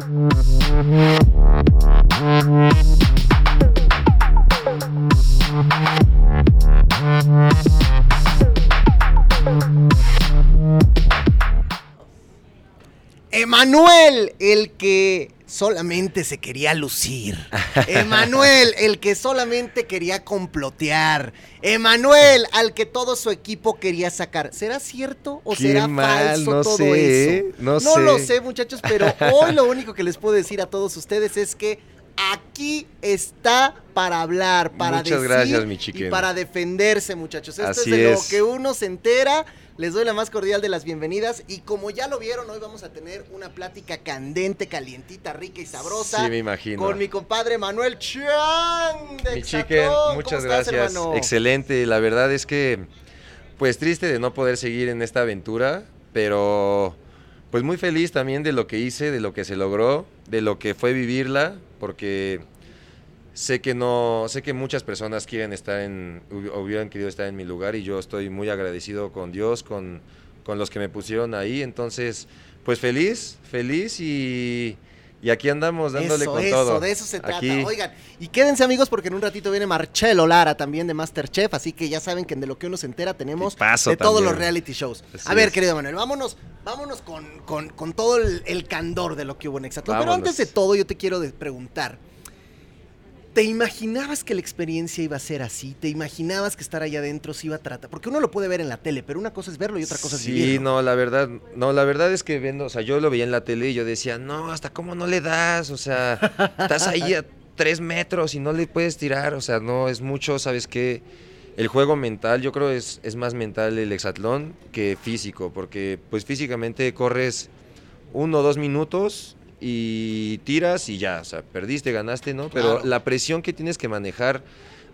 Mm-hmm. Solamente se quería lucir. Emanuel, el que solamente quería complotear. Emanuel, al que todo su equipo quería sacar. ¿Será cierto o Qué será mal, falso no todo sé, eso? no lo sé. sé, muchachos, pero hoy lo único que les puedo decir a todos ustedes es que aquí está para hablar, para Muchas decir gracias, mi y para defenderse, muchachos. Esto Así es de lo es. que uno se entera. Les doy la más cordial de las bienvenidas y como ya lo vieron, hoy vamos a tener una plática candente, calientita, rica y sabrosa. Sí, me imagino. Con mi compadre Manuel Chan de Mi chiquen, ¿Cómo muchas estás, gracias. hermano? Excelente. La verdad es que, pues triste de no poder seguir en esta aventura, pero pues muy feliz también de lo que hice, de lo que se logró, de lo que fue vivirla, porque sé que no, sé que muchas personas quieren estar en, hubi- hubieran querido estar en mi lugar y yo estoy muy agradecido con Dios, con, con los que me pusieron ahí. Entonces, pues feliz, feliz y, y aquí andamos dándole eso, con eso, todo. de eso se trata. Aquí. Oigan, y quédense amigos porque en un ratito viene Marcelo Lara también de Masterchef, así que ya saben que de lo que uno se entera tenemos Tipazo de todos también. los reality shows. Así a ver, es. querido Manuel, vámonos, vámonos con, con- con todo el, el candor de lo que hubo en Exatlón. Pero antes de todo, yo te quiero preguntar. ¿Te imaginabas que la experiencia iba a ser así? ¿Te imaginabas que estar allá adentro se iba a tratar? Porque uno lo puede ver en la tele, pero una cosa es verlo y otra cosa es Sí, vivirlo. no, la verdad, no, la verdad es que viendo, o sea, yo lo veía en la tele y yo decía, no, hasta cómo no le das, o sea, estás ahí a tres metros y no le puedes tirar, o sea, no, es mucho, ¿sabes qué? El juego mental, yo creo es, es más mental el hexatlón que físico, porque pues físicamente corres uno o dos minutos y tiras y ya, o sea, perdiste, ganaste, ¿no? Pero Claro. la presión que tienes que manejar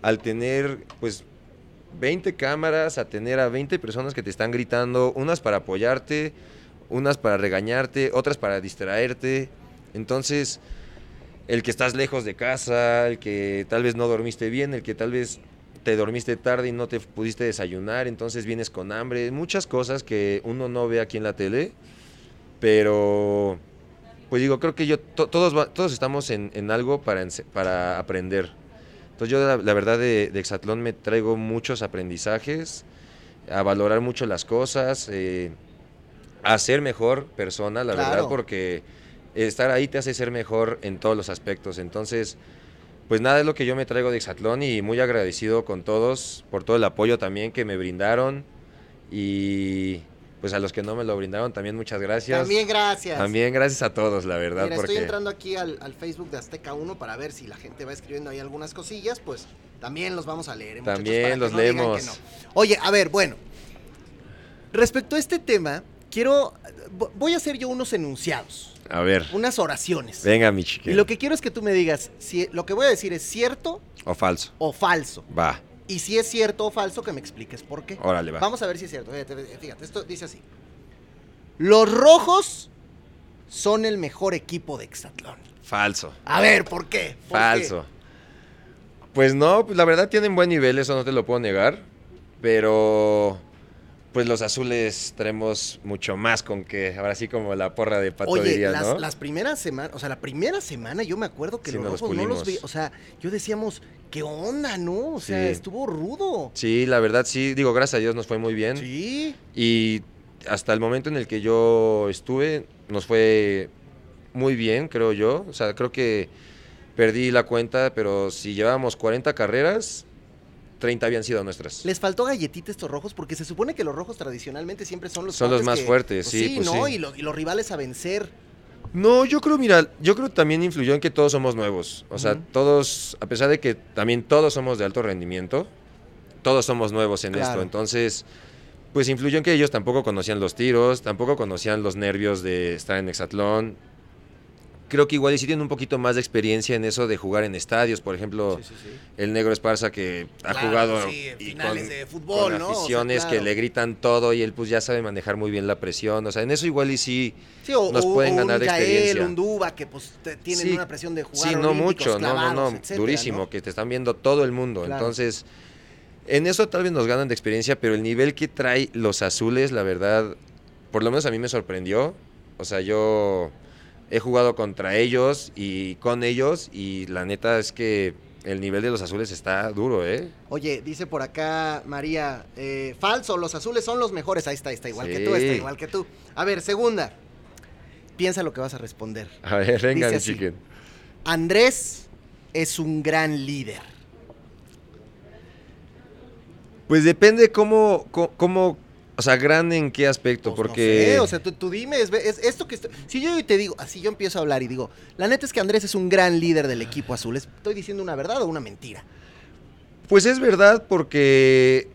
al tener, pues, 20 cámaras, a tener a 20 personas que te están gritando, unas para apoyarte, unas para regañarte, otras para distraerte. Entonces, el que estás lejos de casa, el que tal vez no dormiste bien, el que tal vez te dormiste tarde y no te pudiste desayunar, entonces vienes con hambre, muchas cosas que uno no ve aquí en la tele, pero pues digo, creo que yo, to- todos, todos estamos en, en algo para, para aprender. Entonces yo la, la verdad de, de Exatlón me traigo muchos aprendizajes, a valorar mucho las cosas, eh, a ser mejor persona, la Claro. verdad, porque estar ahí te hace ser mejor en todos los aspectos. Entonces, pues nada es lo que yo me traigo de Exatlón y muy agradecido con todos por todo el apoyo también que me brindaron y pues a los que no me lo brindaron también muchas gracias. También gracias. También gracias a todos, la verdad, Mira, porque estoy entrando aquí al, al Facebook de Azteca 1 para ver si la gente va escribiendo ahí algunas cosillas, pues también los vamos a leer. ¿eh? También los no leemos. no. Oye, a ver, bueno. Respecto a este tema, quiero. vo- Voy a hacer yo unos enunciados, a ver, unas oraciones. venga mi Y chiquillo. lo que quiero es que tú me digas si lo que voy a decir es cierto O falso. o falso. Va, Y si es cierto o falso, que me expliques por qué. órale, va. Vamos a ver si es cierto. Fíjate, fíjate, esto dice así. Los rojos son el mejor equipo de Exatlón. Falso. A ver, ¿por qué? ¿Por Falso. Pues no, pues la verdad tienen buen nivel, eso no te lo puedo negar. Pero pues los azules tenemos mucho más con que, ahora sí como la porra de pato Oye, diría, las, ¿no? las primeras semanas, o sea, la primera semana yo me acuerdo que Sí, los no los rojos no los vi, o sea, yo decíamos, ¿qué onda, no? O sea, Sí. estuvo rudo. Sí, la verdad sí, digo, gracias a Dios nos fue muy bien. Sí. Y hasta el momento en el que yo estuve, nos fue muy bien, creo yo. O sea, creo que perdí la cuenta, pero si llevábamos 40 carreras, 30 habían sido nuestras. Les faltó galletita estos rojos porque se supone que los rojos tradicionalmente siempre son los Son los más que- fuertes, pues sí, pues ¿no? sí. Y, los, y los rivales a vencer. No, yo creo, mira, yo creo que también influyó en que todos somos nuevos. O sea, todos, a pesar de que también todos somos de alto rendimiento, todos somos nuevos en Claro. esto. Entonces, pues influyó en que ellos tampoco conocían los tiros, tampoco conocían los nervios de estar en hexatlón. Creo que igual y sí tienen un poquito más de experiencia en eso de jugar en estadios. Por ejemplo, Sí, sí, sí. el negro Esparza que ha Claro, jugado y finales con, de fútbol, con ¿no? O sea, aficiones que claro. le gritan todo y él pues ya sabe manejar muy bien la presión. O sea, en eso igual y sí... O, nos pueden o ganar un Yael, experiencia. un Duba, que pues te- tienen una presión de jugar Sí, no mucho, no, no, no, etcétera, durísimo, ¿no? que te están viendo todo el mundo. Claro. Entonces, en eso tal vez nos ganan de experiencia, pero el nivel que trae los azules, la verdad, por lo menos a mí me sorprendió. O sea, yo he jugado contra ellos y con ellos y la neta es que el nivel de los azules está duro, ¿eh? Oye, dice por acá María, eh, falso, los azules son los mejores. Ahí está, está igual que tú, está igual que tú. A ver, segunda. Piensa lo que vas a responder. A ver, venga, así. Andrés es un gran líder. Pues depende cómo, cómo, o sea, grande en qué aspecto, Pues no porque... sé, o sea, tú, tú dime, es, es esto que estoy- si yo te digo, así yo empiezo a hablar y digo, la neta es que Andrés es un gran líder del equipo azul, ¿estoy diciendo una verdad o una mentira? Pues es verdad porque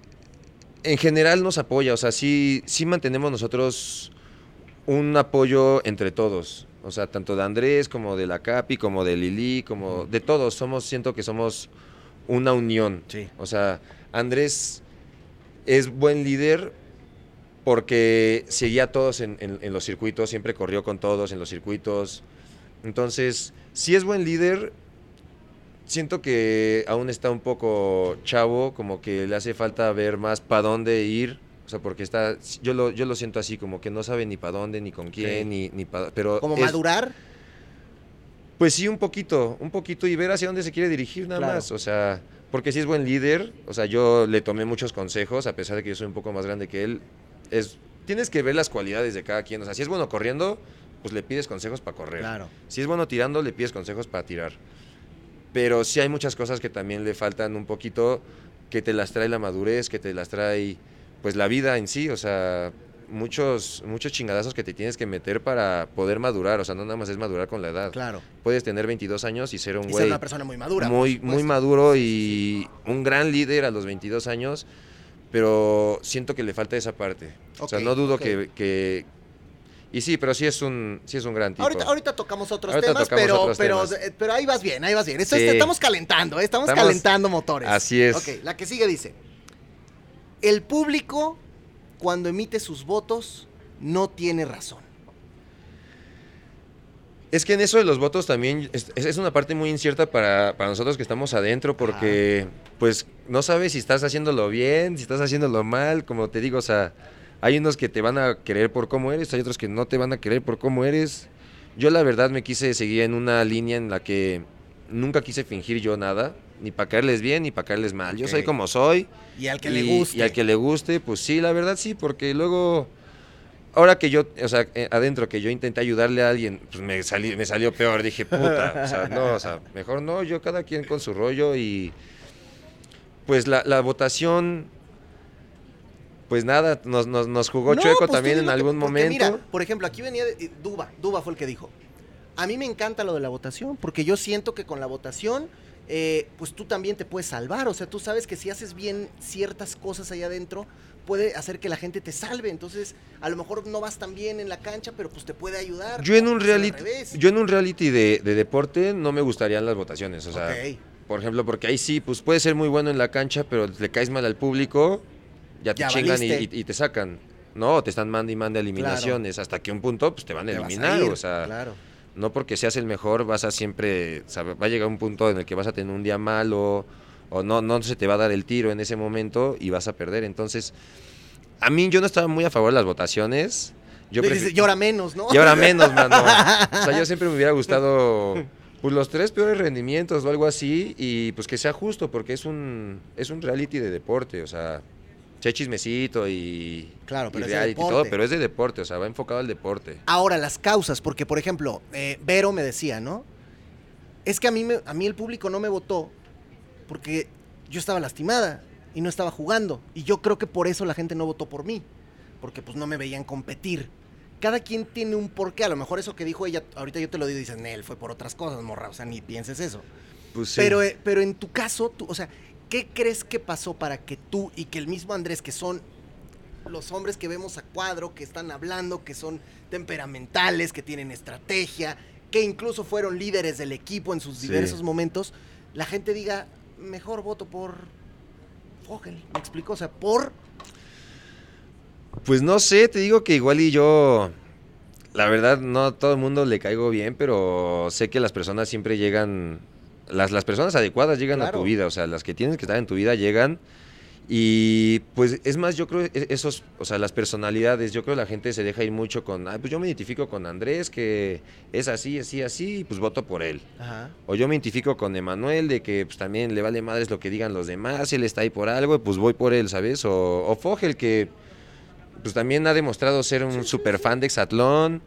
en general nos apoya, o sea, sí, sí mantenemos nosotros un apoyo entre todos, o sea, tanto de Andrés como de la Capi, como de Lili, como de todos, somos, siento que somos una unión. Sí. O sea, Andrés es buen líder porque seguía a todos en, en- en los circuitos, siempre corrió con todos en los circuitos. Entonces, si es buen líder, siento que aún está un poco chavo, como que le hace falta ver más para dónde ir. O sea, porque está, yo lo, yo lo siento así, como que no sabe ni para dónde, ni con quién, ni, ni para... Pero Como es- madurar, pues sí, un poquito, un poquito y ver hacia dónde se quiere dirigir nada Claro. más. O sea, porque sí es buen líder, o sea, yo le tomé muchos consejos, a pesar de que yo soy un poco más grande que él. Es, tienes que ver las cualidades de cada quien. O sea, si es bueno corriendo, pues le pides consejos para correr. claro. Si es bueno tirando, le pides consejos para tirar. Pero sí hay muchas cosas que también le faltan un poquito, que te las trae la madurez, que te las trae pues la vida en sí, o sea, muchos muchos chingadazos que te tienes que meter para poder madurar, o sea, no nada más es madurar con la edad. Claro. Puedes tener 22 años y ser un Y ser una persona muy madura. muy muy maduro y un gran líder a los 22 años, pero siento que le falta esa parte. o sea, no dudo que, que y sí, pero sí es un sí es un gran tipo. Ahorita, ahorita tocamos otros Ahorita temas, tocamos pero, otros pero, temas. eh, pero ahí vas bien, ahí vas bien. Esto- Sí. Estamos calentando, ¿eh? estamos, Estamos- calentando motores. Así es. Ok, la que sigue dice, el público cuando emite sus votos no tiene razón. Es que en eso de los votos también es, es una parte muy incierta para, para nosotros que estamos adentro porque pues no sabes si estás haciéndolo bien, si estás haciéndolo mal, como te digo, o sea, hay unos que te van a querer por cómo eres, hay otros que no te van a querer por cómo eres. Yo la verdad me quise seguir en una línea en la que nunca quise fingir yo nada, ni para caerles bien ni para caerles mal. Yo soy como soy. Y al que y, le guste. Y al que le guste, pues sí, la verdad sí, porque luego, ahora que yo, o sea, eh, adentro que yo intenté ayudarle a alguien, pues me, salí, me salió peor, dije, puta, o sea, no, o sea, mejor no, yo cada quien con su rollo y pues la, la votación, pues nada, nos, nos, nos jugó No, chueco pues también en que- algún momento. Mira, por ejemplo, aquí venía de- Duba, Duba fue el que dijo. A mí me encanta lo de la votación, porque yo siento que con la votación, eh, pues tú también te puedes salvar. O sea, tú sabes que si haces bien ciertas cosas allá adentro, puede hacer que la gente te salve. Entonces, a lo mejor no vas tan bien en la cancha, pero pues te puede ayudar. Yo en un Pues, al reality, yo en un reality de, de deporte no me gustarían las votaciones, o sea, por ejemplo, porque ahí sí, pues puedes ser muy bueno en la cancha, pero le caes mal al público, ya te Ya chingan y, valiste. y- y te sacan. No, te están mande y mande eliminaciones, hasta que un punto pues te van a Te vas a eliminar, ir, o sea, claro. no porque seas el mejor vas a siempre, o sea, va a llegar un punto en el que vas a tener un día malo o no, no se te va a dar el tiro en ese momento y vas a perder. Entonces, a mí yo no estaba muy a favor de las votaciones. Yo dices, llora menos, ¿no? y ahora menos, mano. O sea, yo siempre me hubiera gustado pues los tres peores rendimientos o algo así y pues que sea justo porque es un es un reality de deporte, o sea, che chismecito y, Claro, y pero es de reality y todo, deporte. pero es de deporte, o sea, va enfocado al deporte. Ahora, las causas, porque por ejemplo, eh, Vero me decía, ¿no? Es que a mí, me- a mí el público no me votó porque yo estaba lastimada y no estaba jugando. Y yo creo que por eso la gente no votó por mí, porque pues no me veían competir. Cada quien tiene un porqué. A lo mejor eso que dijo ella, ahorita yo te lo digo y dices, Nel, fue por otras cosas, morra. O sea, ni pienses eso. Pues sí. Pero, eh, pero en tu caso, tú, o sea, ¿qué crees que pasó para que tú y que el mismo Andrés, que son los hombres que vemos a cuadro, que están hablando, que son temperamentales, que tienen estrategia, que incluso fueron líderes del equipo en sus Sí. diversos momentos, la gente diga, mejor voto por Fogel? ¿Me explico? O sea, por... Pues no sé, te digo que igual y yo la verdad no a todo el mundo le caigo bien, pero sé que las personas siempre llegan las, las personas adecuadas llegan a tu vida, o sea, las que tienes que estar en tu vida llegan Y pues es más, yo creo e- esos, o sea, las personalidades, yo creo la gente se deja ir mucho con, "Ay, pues yo me identifico con Andrés, que es así, así, así, y pues voto por él. Ajá. O yo me identifico con Emanuel, de que pues también le vale madres lo que digan los demás, él está ahí por algo, pues voy por él, ¿sabes? O, o Fogel, que pues también ha demostrado ser un super fan de Exatlón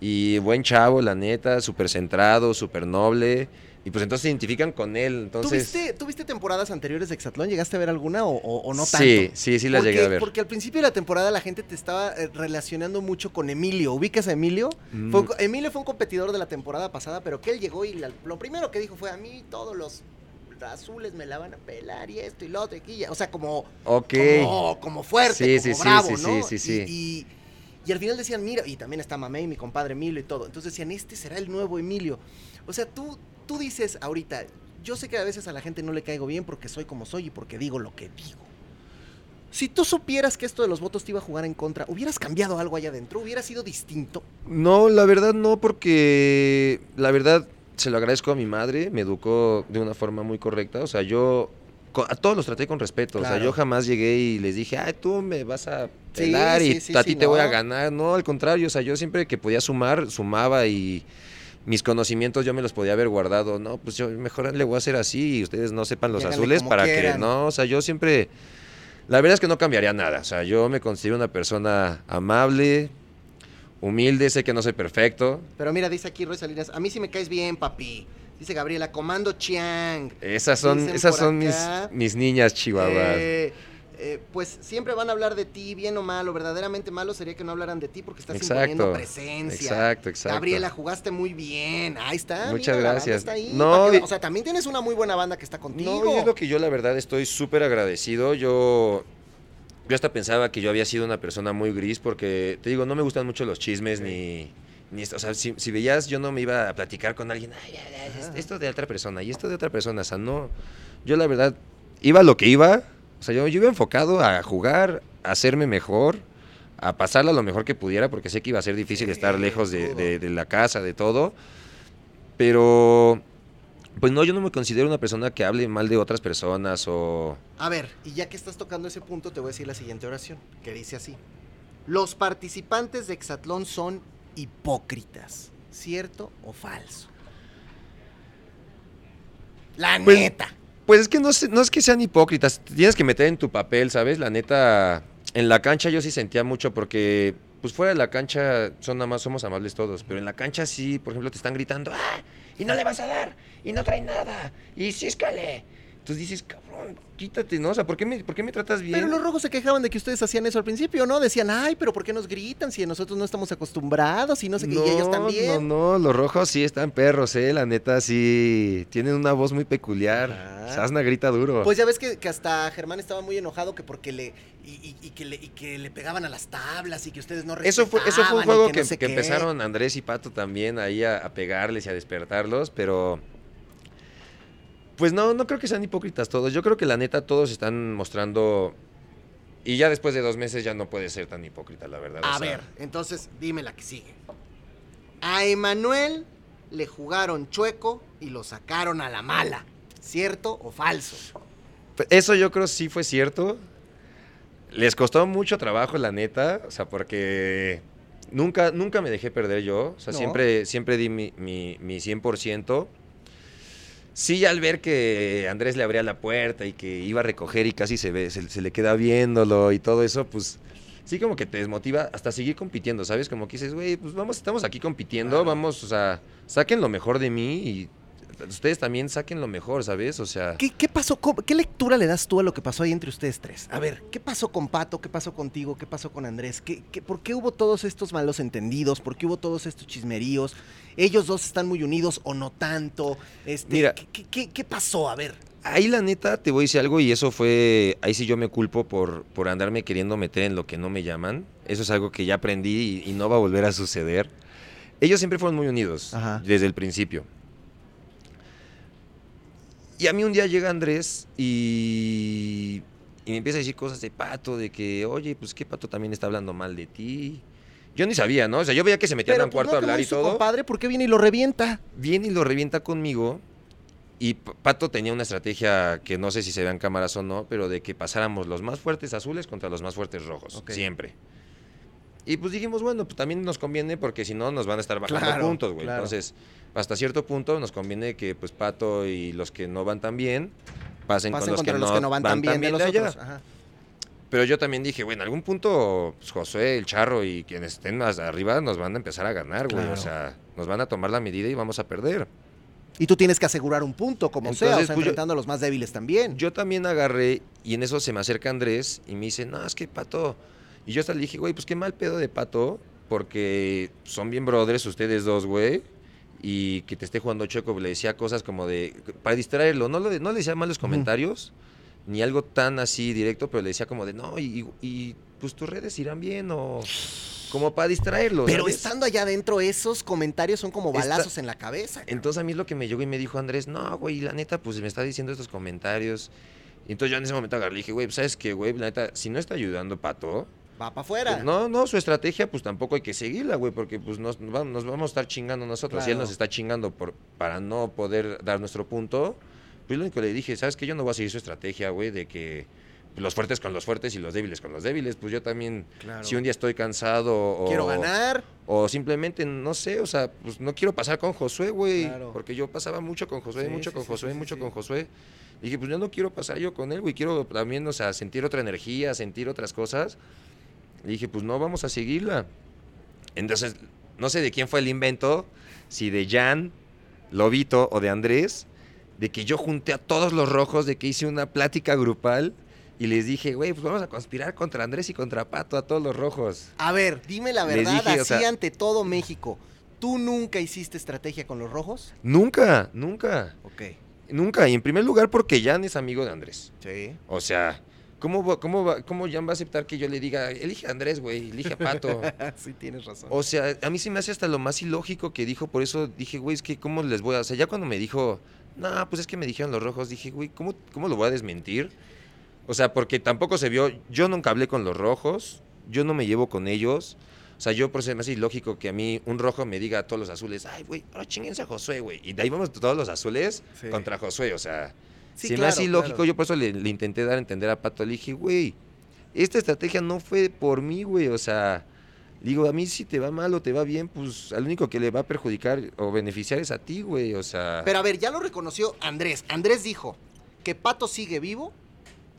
y buen chavo, la neta, súper centrado, súper noble. Y pues entonces se identifican con él. Entonces, ¿Tuviste, ¿Tuviste temporadas anteriores de Exatlón? ¿Llegaste a ver alguna o, o- o no tanto? Sí, sí, sí las Porque- llegué a ver. Porque al principio de la temporada la gente te estaba eh, relacionando mucho con Emilio. ¿Ubicas a Emilio? Mm. Fue Emilio fue un competidor de la temporada pasada, pero que él llegó y la- lo primero que dijo fue a mí todos los azules me la van a pelar y esto y lo otro y aquí ya". O sea, como, Ok. como, como fuerte, Sí, como sí, sí, bravo, sí, ¿no? sí, sí, sí. Y, y- y al final decían, mira, y también está Mamey, mi compadre Emilio y todo. Entonces decían, este será el nuevo Emilio. O sea, tú, tú dices ahorita, yo sé que a veces a la gente no le caigo bien porque soy como soy y porque digo lo que digo. Si tú supieras que esto de los votos te iba a jugar en contra, ¿hubieras cambiado algo allá adentro? ¿Hubiera sido distinto? No, la verdad no, porque la verdad se lo agradezco a mi madre, me educó de una forma muy correcta. O sea, yo a todos los traté con respeto. O sea, yo jamás llegué y les dije, ay, tú me vas a Sí, pelar y sí, sí, a ti te voy a ganar. No, al contrario, o sea, yo siempre que podía sumar, sumaba y mis conocimientos yo me los podía haber guardado. No, pues yo mejor le voy a hacer así y ustedes no sepan los azules para quieran. que no. O sea, yo siempre. La verdad es que no cambiaría nada. O sea, yo me considero una persona amable, humilde, sé que no soy perfecto. Pero mira, dice aquí Roy Salinas, a mí sí me caes bien, papi. Dice Gabriela, Comando Chiang. Esas son, Dicen esas son mis, mis niñas chihuahuas. Eh, eh, pues siempre van a hablar de ti, bien o malo. Verdaderamente malo sería que no hablaran de ti porque estás imponiendo exacto. presencia. Exacto, exacto. Gabriela, jugaste muy bien. Ahí está. Muchas mira, gracias. está ahí, No, que- o sea, también tienes una muy buena banda que está contigo. No, y es lo que yo la verdad estoy súper agradecido. Yo, yo hasta pensaba que yo había sido una persona muy gris porque, te digo, no me gustan mucho los chismes ni... ni esto. O sea, si, si veías, yo no me iba a platicar con alguien, ay, ay, ay, Ajá. esto de otra persona y esto de otra persona. O sea, no. Yo la verdad iba a lo que iba. O sea, yo, yo iba enfocado a jugar, a hacerme mejor, a pasarla lo mejor que pudiera porque sé que iba a ser difícil Sí, estar lejos de- de la casa, de todo. Pero, pues no, yo no me considero una persona que hable mal de otras personas o... A ver, y ya que estás tocando ese punto, te voy a decir la siguiente oración, que dice así. Los participantes de Exatlón son hipócritas, ¿cierto o falso? La Pues, neta. Pues es que no, no es que sean hipócritas, tienes que meter en tu papel, ¿sabes? La neta, en la cancha yo sí sentía mucho porque, pues fuera de la cancha son nada más, somos amables todos, pero en la cancha sí, por ejemplo, te están gritando, ¡ah! Y no le vas a dar, y no trae nada, y císcale. Entonces dices, cabrón, quítate, ¿no? O sea, ¿por qué me, por qué me tratas bien? Pero los rojos se quejaban de que ustedes hacían eso al principio, ¿no? Decían, ay, pero ¿por qué nos gritan si nosotros no estamos acostumbrados y no sé qué? y ellos también. No, no, los rojos sí están perros, ¿eh? La neta sí, tienen una voz muy peculiar. Ajá. Sasna grita duro. Pues ya ves que, que hasta Germán estaba muy enojado que porque le y, y- y que le y que le pegaban a las tablas y que ustedes no Eso fue, eso fue un juego no que, sé que empezaron Andrés y Pato también ahí a, a pegarles y a despertarlos, pero pues no, no creo que sean hipócritas todos. Yo creo que la neta todos están mostrando y ya después de dos meses ya no puede ser tan hipócrita, la verdad. o A sea, ver, entonces dime la que sigue. A Emanuel le jugaron chueco y lo sacaron a la mala. ¿Cierto o falso? Eso yo creo sí fue cierto. Les costó mucho trabajo, la neta, o sea, porque nunca, nunca me dejé perder yo. O sea, No. siempre, siempre di mi, mi, mi 100%. Sí, al ver que Andrés le abría la puerta y que iba a recoger y casi se, ve, se, se le queda viéndolo y todo eso, pues sí como que te desmotiva hasta seguir compitiendo, ¿sabes? Como que dices, güey, pues vamos, estamos aquí compitiendo, Claro. vamos, o sea, saquen lo mejor de mí y ustedes también saquen lo mejor, ¿sabes? O sea... ¿Qué, qué pasó? ¿Qué lectura le das tú a lo que pasó ahí entre ustedes tres? A ver, ¿qué pasó con Pato? ¿Qué pasó contigo? ¿Qué pasó con Andrés? ¿Qué, qué- por qué hubo todos estos malos entendidos? ¿Por qué hubo todos estos chismeríos? ¿Ellos dos están muy unidos o no tanto? Este, Mira. ¿qué, qué- qué- qué pasó? A ver. Ahí la neta te voy a decir algo y eso fue, ahí sí yo me culpo por, por andarme queriendo meter en lo que no me llaman. Eso es algo que ya aprendí y, y no va a volver a suceder. Ellos siempre fueron muy unidos Ajá. desde el principio. Y a mí un día llega Andrés y, y me empieza a decir cosas de Pato, de que, oye, pues que Pato también está hablando mal de ti. Yo ni sabía, ¿no? O sea, yo veía que se metían a un pues, cuarto no, a que hablar y todo. compadre, ¿por qué viene y lo revienta? Viene y lo revienta conmigo. Y Pato tenía una estrategia que no sé si se vean cámaras o no, pero de que pasáramos los más fuertes azules contra los más fuertes rojos, siempre. Y pues dijimos, bueno, pues también nos conviene porque si no nos van a estar bajando Claro, puntos, güey. claro. Entonces, hasta cierto punto nos conviene que pues Pato y los que no van tan bien pasen, Pasen con los, contra que, los no que no van tan bien de los otros. Ajá. Pero yo también dije, bueno, en algún punto pues, Josué, el Charro y quienes estén más arriba nos van a empezar a ganar, güey. Claro. O sea, nos van a tomar la medida y vamos a perder. Y tú tienes que asegurar un punto, como sea, o sea, pues, yo- enfrentando a los más débiles también. Yo también agarré y en eso se me acerca Andrés y me dice, no, es que Pato. Y yo hasta le dije, güey, pues qué mal pedo de Pato, porque son bien brothers ustedes dos, güey. Y que te esté jugando chueco, le decía cosas como de, para distraerlo, no, lo de- no le decía malos comentarios, ni algo tan así directo, pero le decía como de, no, y, y, pues tus redes irán bien, o como para distraerlo. Pero ¿sabes? estando allá adentro, esos comentarios son como balazos en la cabeza. cabrón. Entonces a mí es lo que me llegó y me dijo Andrés, no, güey, la neta, pues me está diciendo estos comentarios. Y entonces yo en ese momento agarré y dije, güey, ¿sabes qué, güey? La neta, si no está ayudando Pato, Va para afuera. pues, no, no, su estrategia, pues tampoco hay que seguirla, güey, porque pues nos, nos vamos, a estar chingando nosotros. Si él Claro. nos está chingando por, para no poder dar nuestro punto, pues lo único que le dije, ¿sabes qué? Yo no voy a seguir su estrategia, güey, de que los fuertes con los fuertes y los débiles con los débiles. Pues yo también, Claro. si un día estoy cansado o... Quiero ganar. O simplemente, no sé, o sea, pues no quiero pasar con Josué, güey. Claro. Porque yo pasaba mucho con Josué, Sí, mucho sí, con sí, Josué, mucho sí. con Josué. Y dije, pues yo no quiero pasar yo con él, güey. Quiero también, o sea, sentir otra energía, sentir otras cosas. Dije, pues no, vamos a seguirla. Entonces, no sé de quién fue el invento, si de Jan, Lobito o de Andrés, de que yo junté a todos los rojos, de que hice una plática grupal y les dije, güey, pues vamos a conspirar contra Andrés y contra Pato, a todos los rojos. A ver, dime la verdad, dije, o así sea- ante todo México. ¿Tú nunca hiciste estrategia con los rojos? Nunca, nunca. Ok. Nunca, y en primer lugar porque Jan es amigo de Andrés. Sí. O sea, ¿cómo, va- cómo, va- cómo Jan va a aceptar que yo le diga, elige a Andrés, güey, elige a Pato? sí, tienes razón. O sea, a mí se me hace hasta lo más ilógico que dijo, por eso dije, güey, es que ¿cómo les voy a...? O sea, ya cuando me dijo, no, pues es que me dijeron los rojos, dije, güey, ¿cómo, ¿cómo lo voy a desmentir? O sea, porque tampoco se vio, yo nunca hablé con los rojos, yo no me llevo con ellos. O sea, yo por eso me hace ilógico que a mí un rojo me diga a todos los azules, ay, güey, ahora chinguense a Josué, güey. Y de ahí vamos todos los azules Sí. contra Josué, o sea... Sí, se me claro, hace ilógico, claro. yo por eso le, le intenté dar a entender a Pato, le dije, güey, esta estrategia no fue por mí, güey, o sea, digo, a mí si te va mal o te va bien, pues al único que le va a perjudicar o beneficiar es a ti, güey, o sea... Pero a ver, ya lo reconoció Andrés. Andrés dijo que Pato sigue vivo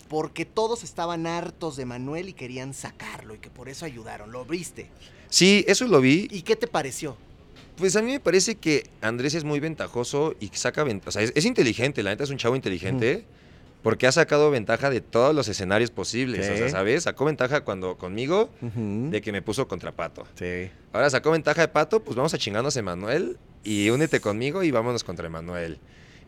porque todos estaban hartos de Manuel y querían sacarlo y que por eso ayudaron. ¿Lo viste? Sí, eso lo vi, ¿Y qué te pareció? Pues a mí me parece que Andrés es muy ventajoso y saca ventaja, o sea, es, es inteligente, la neta es un chavo inteligente. Porque ha sacado ventaja de todos los escenarios posibles. O sea. ¿sabes? Sacó ventaja cuando conmigo de que me puso contra Pato. Sí. Ahora sacó ventaja de Pato, pues vamos a chingarnos a Emanuel y únete conmigo y vámonos contra Emanuel.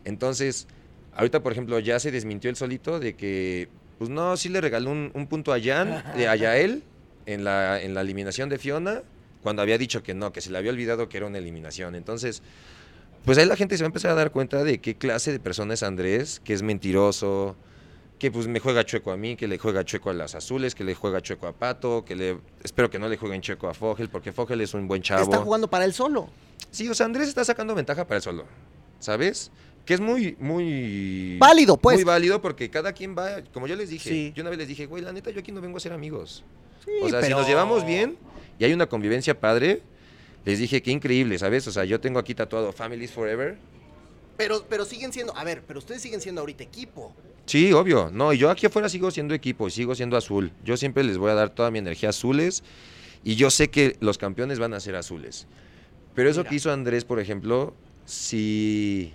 Entonces, ahorita, por ejemplo, ya se desmintió el solito de que, pues no, sí le regaló un, un punto a Jan, de a Yael, en la, en la eliminación de Fiona, cuando había dicho que no, que se le había olvidado que era una eliminación. Entonces, pues ahí la gente se va a empezar a dar cuenta de qué clase de persona es Andrés, que es mentiroso, que pues me juega chueco a mí, que le juega chueco a las azules, que le juega chueco a Pato, que le espero que no le jueguen chueco a Fogel, porque Fogel es un buen chavo. Está jugando para él solo. Sí, o sea, Andrés está sacando ventaja para él solo, ¿sabes? Que es muy, muy... Válido, pues. Muy válido porque cada quien va, como yo les dije, Sí. yo una vez les dije, güey, la neta, yo aquí no vengo a ser amigos. Sí, o sea, pero- si nos llevamos bien y hay una convivencia padre, les dije, qué increíble, ¿sabes? O sea, yo tengo aquí tatuado Families Forever. Pero, pero siguen siendo, a ver, pero ustedes siguen siendo ahorita equipo. Sí, obvio. No, y yo aquí afuera sigo siendo equipo y sigo siendo azul. Yo siempre les voy a dar toda mi energía azules y yo sé que los campeones van a ser azules. Pero eso Mira. que hizo Andrés, por ejemplo, sí...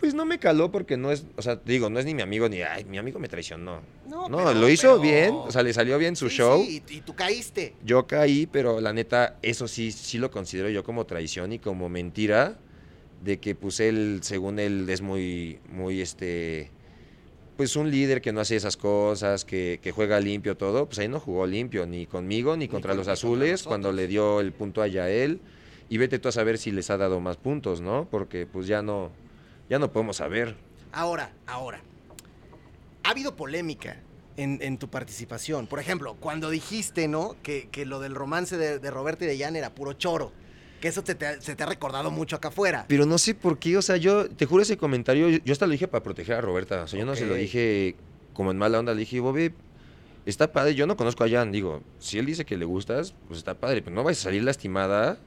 Pues no me caló porque no es, o sea, digo, no es ni mi amigo ni, ay, mi amigo me traicionó. No, No, pero- lo hizo pero- bien, o sea, le salió bien su Sí, show. sí, y, y tú caíste. Yo caí, pero la neta, eso sí, sí lo considero yo como traición y como mentira de que pues él, según él, es muy, muy este, pues un líder que no hace esas cosas, que, que juega limpio todo, pues ahí no jugó limpio, ni conmigo, ni, Ni contra con- los contra azules, cuando le dio el punto a Yael, y vete tú a saber si les ha dado más puntos, ¿no? Porque pues ya no, ya no podemos saber. Ahora, ahora. Ha habido polémica en, en tu participación. Por ejemplo, cuando dijiste, ¿no? Que, que lo del romance de, de Roberto y de Jan era puro choro. Que eso te, te- se te ha recordado mucho acá afuera. Pero no sé por qué, o sea, yo te juro ese comentario, yo, yo hasta lo dije para proteger a Roberta. O sea, yo no se lo dije como en mala onda, le dije, Bobby, está padre, yo no conozco a Jan, digo, si él dice que le gustas, pues está padre, pero no vayas a salir lastimada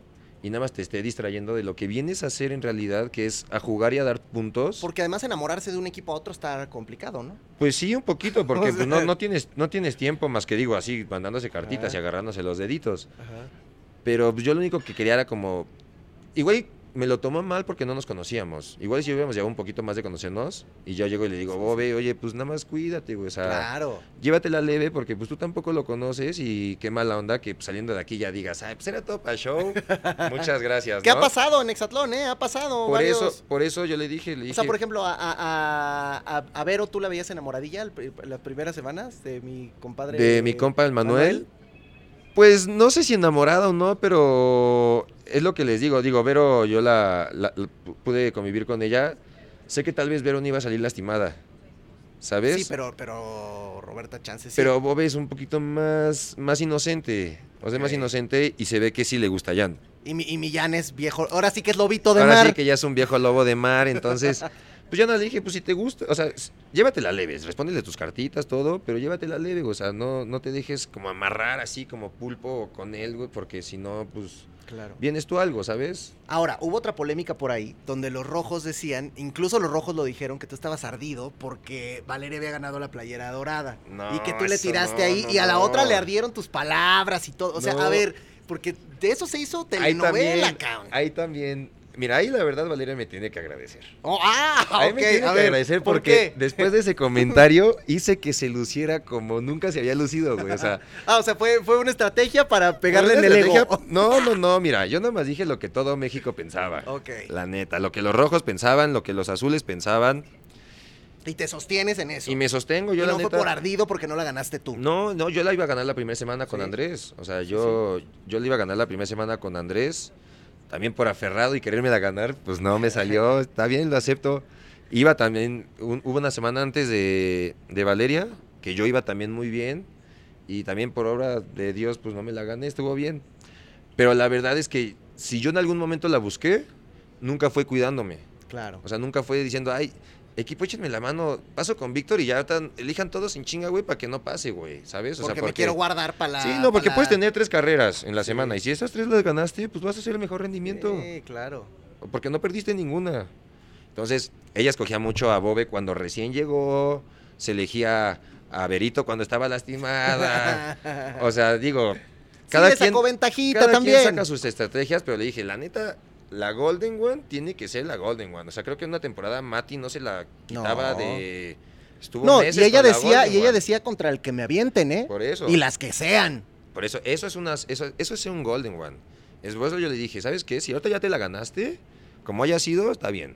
y nada más te esté distrayendo de lo que vienes a hacer en realidad, que es a jugar y a dar puntos. Porque además enamorarse de un equipo a otro está complicado, ¿no? Pues sí, un poquito, porque O pues, no, no, tienes, no tienes tiempo más que digo así, mandándose cartitas Ajá. y agarrándose los deditos. Pero pues, yo lo único que quería era como. Igual me lo tomó mal porque no nos conocíamos. Igual si hubiéramos llevado un poquito más de conocernos. Y yo llego y le digo, Bobe, oye, pues nada más cuídate, güey. O sea, Claro. llévatela leve porque pues tú tampoco lo conoces. Y qué mala onda que pues, saliendo de aquí ya digas, ay, pues era todo para show. Muchas gracias. ¿Qué ha pasado en Exatlón, eh? Ha pasado Por varios- eso, por eso yo le dije, le dije. O sea, por ejemplo, a, a- a- Vero, ¿tú la veías enamoradilla las primeras semanas de mi compadre? de mi compa el Manuel. Pues no sé si enamorada o no, pero es lo que les digo. Digo, Vero, yo la, la- la pude convivir con ella. Sé que tal vez Vero no iba a salir lastimada, ¿sabes? Sí, pero, pero Roberta Chance sí. Pero Bob es un poquito más, más inocente. O sea, más inocente y se ve que sí le gusta a Jan. Y, mi- y Millán es viejo. Ahora sí que es lobito de Ahora mar. sí que ya es un viejo lobo de mar, entonces... Pues ya no le dije, pues si te gusta, o sea, llévatela leve, respóndele tus cartitas, todo, pero llévatela leve, o sea, no, no te dejes como amarrar así como pulpo con él, güey, porque si no, pues Claro. vienes tú algo, ¿sabes? Ahora, hubo otra polémica por ahí donde los rojos decían, incluso los rojos lo dijeron, que tú estabas ardido porque Valeria había ganado la playera dorada. No, y que tú le tiraste no, ahí no, y a la otra le ardieron tus palabras y todo. O sea, a ver, porque de eso se hizo Ahí telenovela, también, cabrón. ahí también, mira, ahí la verdad Valeria me tiene que agradecer. Oh, ah, Ahí ok, me tiene a que ver, agradecer ¿por porque después de ese comentario hice que se luciera como nunca se había lucido, güey, o sea... Ah, o sea, fue, fue una estrategia para pegarle en el ego. No, no, no, mira, yo nada más dije lo que todo México pensaba. Ok. La neta, lo que los rojos pensaban, lo que los azules pensaban. Y te sostienes en eso. Y me sostengo, Y yo no la fue neta. por ardido porque no la ganaste tú. No, no, yo la iba a ganar la primera semana con Sí. Andrés. O sea, yo, yo la iba a ganar la primera semana con Andrés. También por aferrado y quererme la ganar, pues no me salió. Está bien, lo acepto. Iba también, un- hubo una semana antes de, de Valeria, que yo iba también muy bien. Y también por obra de Dios, pues no me la gané, estuvo bien. Pero la verdad es que si yo en algún momento la busqué, nunca fue cuidándome. Claro. O sea, nunca fue diciendo, ay, equipo, échenme la mano, paso con Víctor y ya elijan todos sin chinga, güey, para que no pase, güey, ¿sabes? O porque, sea, me quiero guardar para la. Sí, no, porque puedes tener tres carreras en la Sí. semana y si esas tres las ganaste, pues vas a hacer el mejor rendimiento, Sí, claro. porque no perdiste ninguna. Entonces, ella escogía mucho a Bobe cuando recién llegó, se elegía a Berito cuando estaba lastimada. o sea, digo, cada sí, le quien ventajita cada también. quien saca sus estrategias, pero le dije, la neta, la Golden One tiene que ser la Golden One. O sea, creo que en una temporada Mati no se la quitaba No. de... Estuvo No, y meses ella con la decía, y ella One. decía contra el que me avienten, ¿eh? Por eso. Y las que sean. Por eso, eso es unas, eso, eso es un Golden One. Es por eso yo le dije, ¿sabes qué? Si ahorita ya te la ganaste, como haya sido, está bien.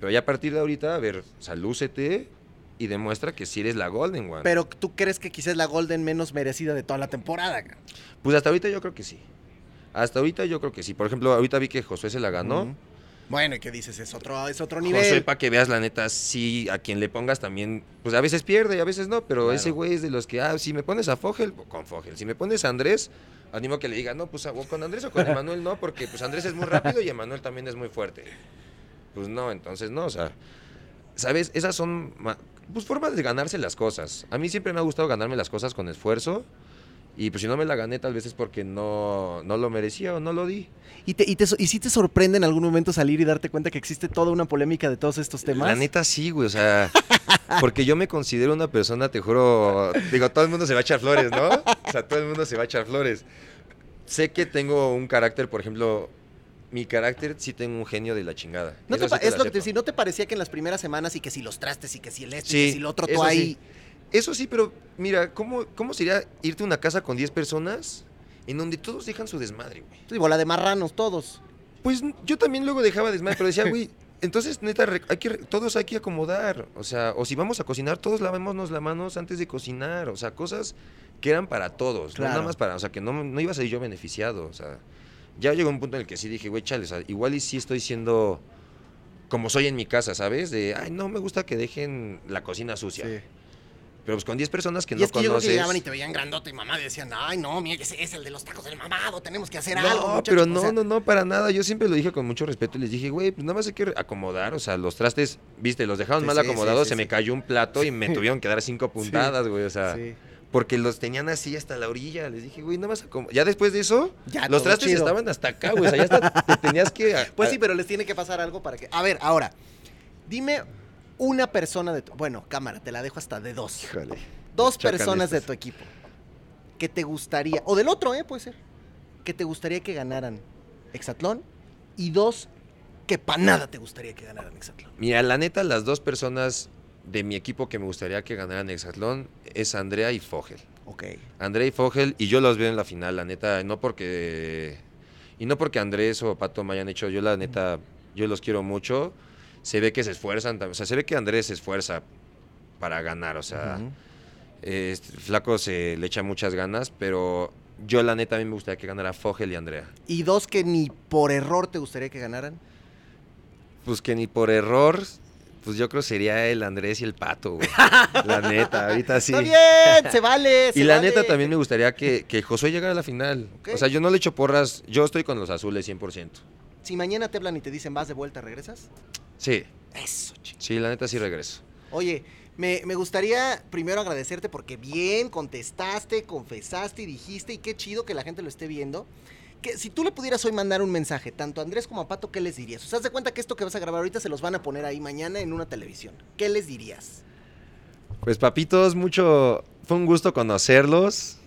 Pero ya a partir de ahorita, a ver, o sea, lúcete y demuestra que sí eres la Golden One. Pero tú crees que quizás es la Golden menos merecida de toda la temporada. pues hasta ahorita yo creo que sí. Hasta ahorita yo creo que sí. Por ejemplo, ahorita vi que Josué se la ganó. Ujú. Bueno, ¿y qué dices? Es otro, es otro Josué, nivel. para que veas la neta, sí, a quien le pongas también, pues a veces pierde y a veces no, pero Claro. ese güey es de los que, ah, si me pones a Fogel, con Fogel, si me pones a Andrés, animo que le diga, no, pues con Andrés o con Emanuel no, porque pues Andrés es muy rápido y Emanuel también es muy fuerte. Pues no, entonces no, o sea, ¿sabes? Esas son pues, formas de ganarse las cosas. A mí siempre me ha gustado ganarme las cosas con esfuerzo. Y pues si no me la gané, tal vez es porque no, no lo merecía o no lo di. ¿Y, te, y, te, ¿Y si te sorprende en algún momento salir y darte cuenta que existe toda una polémica de todos estos temas? La neta sí, güey, o sea, porque yo me considero una persona, te juro, digo, todo el mundo se va a echar flores, ¿no? O sea, todo el mundo se va a echar flores. Sé que tengo un carácter, por ejemplo, mi carácter sí tengo un genio de la chingada. ¿No te sí es lo que te decía, ¿no te parecía que en las primeras semanas y que si los trastes y que si el esto y que si lo otro, tú ahí... sí. Eso sí, pero mira, ¿cómo, ¿cómo sería irte a una casa con 10 personas en donde todos dejan su desmadre, güey? Sí, bola de marranos todos. Pues yo también luego dejaba desmadre, pero decía, güey, entonces neta, hay que, todos hay que acomodar. O sea, o si vamos a cocinar, todos lavémonos las manos antes de cocinar. O sea, cosas que eran para todos, no nada más para, o sea, que no, no iba a ser yo beneficiado. O sea, ya llegó un punto en el que sí dije, güey, chale, o sea, igual y sí estoy siendo como soy en mi casa, ¿sabes? De, ay, no me gusta que dejen la cocina sucia. Pero pues con 10 personas que y no es que yo creo que conoces. llegaban y te veían grandote y mamá decían, ay, no, mira, ese es el de los tacos del mamado, tenemos que hacer algo. No, muchachos". pero O no, sea, no, no, para nada. Yo siempre lo dije con mucho respeto y les dije, güey, pues nada más hay que acomodar. O sea, los trastes, viste, los dejaron Sí, mal acomodados, sí, se me cayó un plato y me tuvieron que dar cinco puntadas, güey. O sea, porque los tenían así hasta la orilla. Les dije, güey, nada más acomodar. Ya después de eso, Ya, los trastes chido. estaban hasta acá, güey. O sea, ya hasta te tenías que. Pues sí, pero les tiene que pasar algo para que. A ver, ahora, dime una persona de tu. Bueno, cámara, te la dejo hasta de dos. Híjole. Dos personas de tu equipo. Que te gustaría. O del otro, ¿eh? Puede ser. Que te gustaría que ganaran Exatlón. Y dos, que para nada te gustaría que ganaran Exatlón. Mira, la neta, las dos personas de mi equipo que me gustaría que ganaran Hexatlón es Andrea y Fogel. Ok. André y Fogel, y yo los veo en la final, la neta, no porque. Y no porque Andrés o Pato me hayan hecho, yo la neta, yo los quiero mucho. Se ve que se esfuerzan, tam- o sea, se ve que Andrés se esfuerza para ganar, o sea, eh, este, Flaco se le echa muchas ganas, pero yo la neta a mí me gustaría que ganara Fogel y Andrea. Y dos, que ni por error te gustaría que ganaran. Pues que ni por error, pues yo creo sería el Andrés y el Pato, güey. La neta, ahorita sí. Está bien, se vale. Y la vale. neta también me gustaría que, que Josué llegara a la final. O sea, yo no le echo porras, yo estoy con los azules 100%. Si mañana te hablan y te dicen vas de vuelta, ¿regresas? Sí, Eso, sí, la neta sí regreso. Oye, me, me gustaría primero agradecerte porque bien contestaste, confesaste y dijiste, y qué chido que la gente lo esté viendo. Que si tú le pudieras hoy mandar un mensaje, tanto a Andrés como a Pato, ¿qué les dirías? O sea, haz de cuenta que esto que vas a grabar ahorita se los van a poner ahí mañana en una televisión. ¿Qué les dirías? Pues papitos, mucho, fue un gusto conocerlos.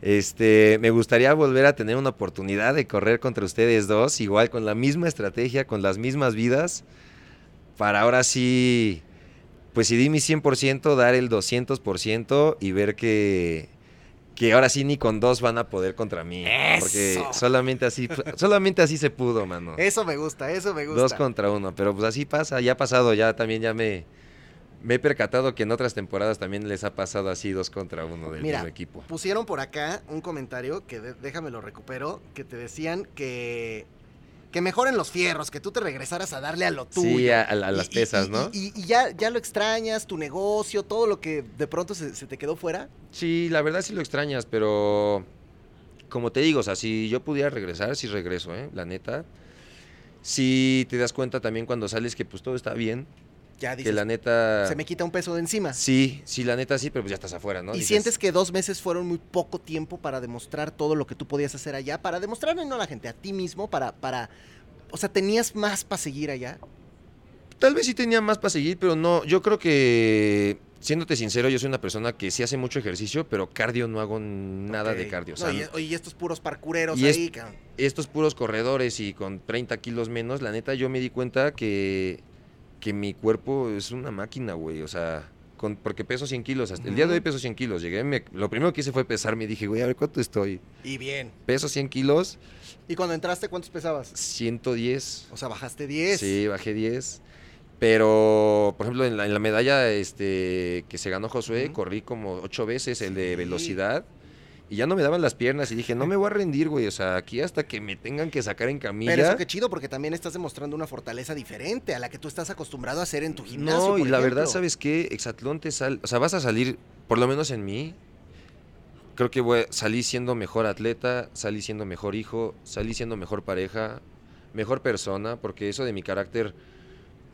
Este, me gustaría volver a tener una oportunidad de correr contra ustedes dos, igual con la misma estrategia, con las mismas vidas, para ahora sí, pues si di mi 100%, dar el 200% y ver que, que ahora sí ni con dos van a poder contra mí. Porque solamente así, solamente así se pudo, mano. Eso me gusta, eso me gusta. Dos contra uno, pero pues así pasa, ya ha pasado, ya también ya me, me he percatado que en otras temporadas también les ha pasado así dos contra uno del Mira, mismo equipo. Pusieron por acá un comentario que de- déjame lo recupero, que te decían que que mejoren los fierros, que tú te regresaras a darle a lo tuyo. Sí, a, a- a las Y- pesas, y- ¿no? Y, y ya, ya lo extrañas, tu negocio, todo lo que de pronto se, se te quedó fuera. Sí, la verdad sí lo extrañas, pero como te digo, o sea, si yo pudiera regresar, sí regreso, ¿eh? La neta. Si te das cuenta también cuando sales que pues todo está bien, Ya que dices, la neta... se me quita un peso de encima. Sí, sí, la neta sí, pero pues ya estás afuera, ¿no? y Dices, sientes que dos meses fueron muy poco tiempo para demostrar todo lo que tú podías hacer allá, para demostrarle no a la gente, a ti mismo, para, para, o sea, tenías más para seguir allá. Tal vez sí tenía más para seguir, pero no, yo creo que, siéndote sincero, yo soy una persona que sí hace mucho ejercicio, pero cardio no hago nada de cardio. O No, sea, y, estos puros parkureros Y ahí, estos puros corredores y con 30 kilos menos, la neta yo me di cuenta que, que mi cuerpo es una máquina, güey. O sea, con, porque peso 100 kilos. Hasta el día de hoy peso 100 kilos. Llegué, me- lo primero que hice fue pesarme y dije, güey, a ver cuánto estoy. Y bien. Peso 100 kilos, ¿Y cuando entraste, cuántos pesabas? 110. O sea, bajaste 10. Sí, bajé 10. Pero, por ejemplo, en la, en la medalla este, que se ganó Josué, corrí como ocho veces el de Sí. velocidad. Y ya no me daban las piernas y dije, no me voy a rendir, güey. O sea, aquí hasta que me tengan que sacar en camilla. Pero eso qué chido, porque también estás demostrando una fortaleza diferente a la que tú estás acostumbrado a hacer en tu gimnasio. No, y la verdad. ¿sabes qué? Exatlón te sal, o sea, vas a salir, por lo menos en mí, creo que voy, salí siendo mejor atleta, salí siendo mejor hijo, salí siendo mejor pareja, mejor persona, porque eso de mi carácter,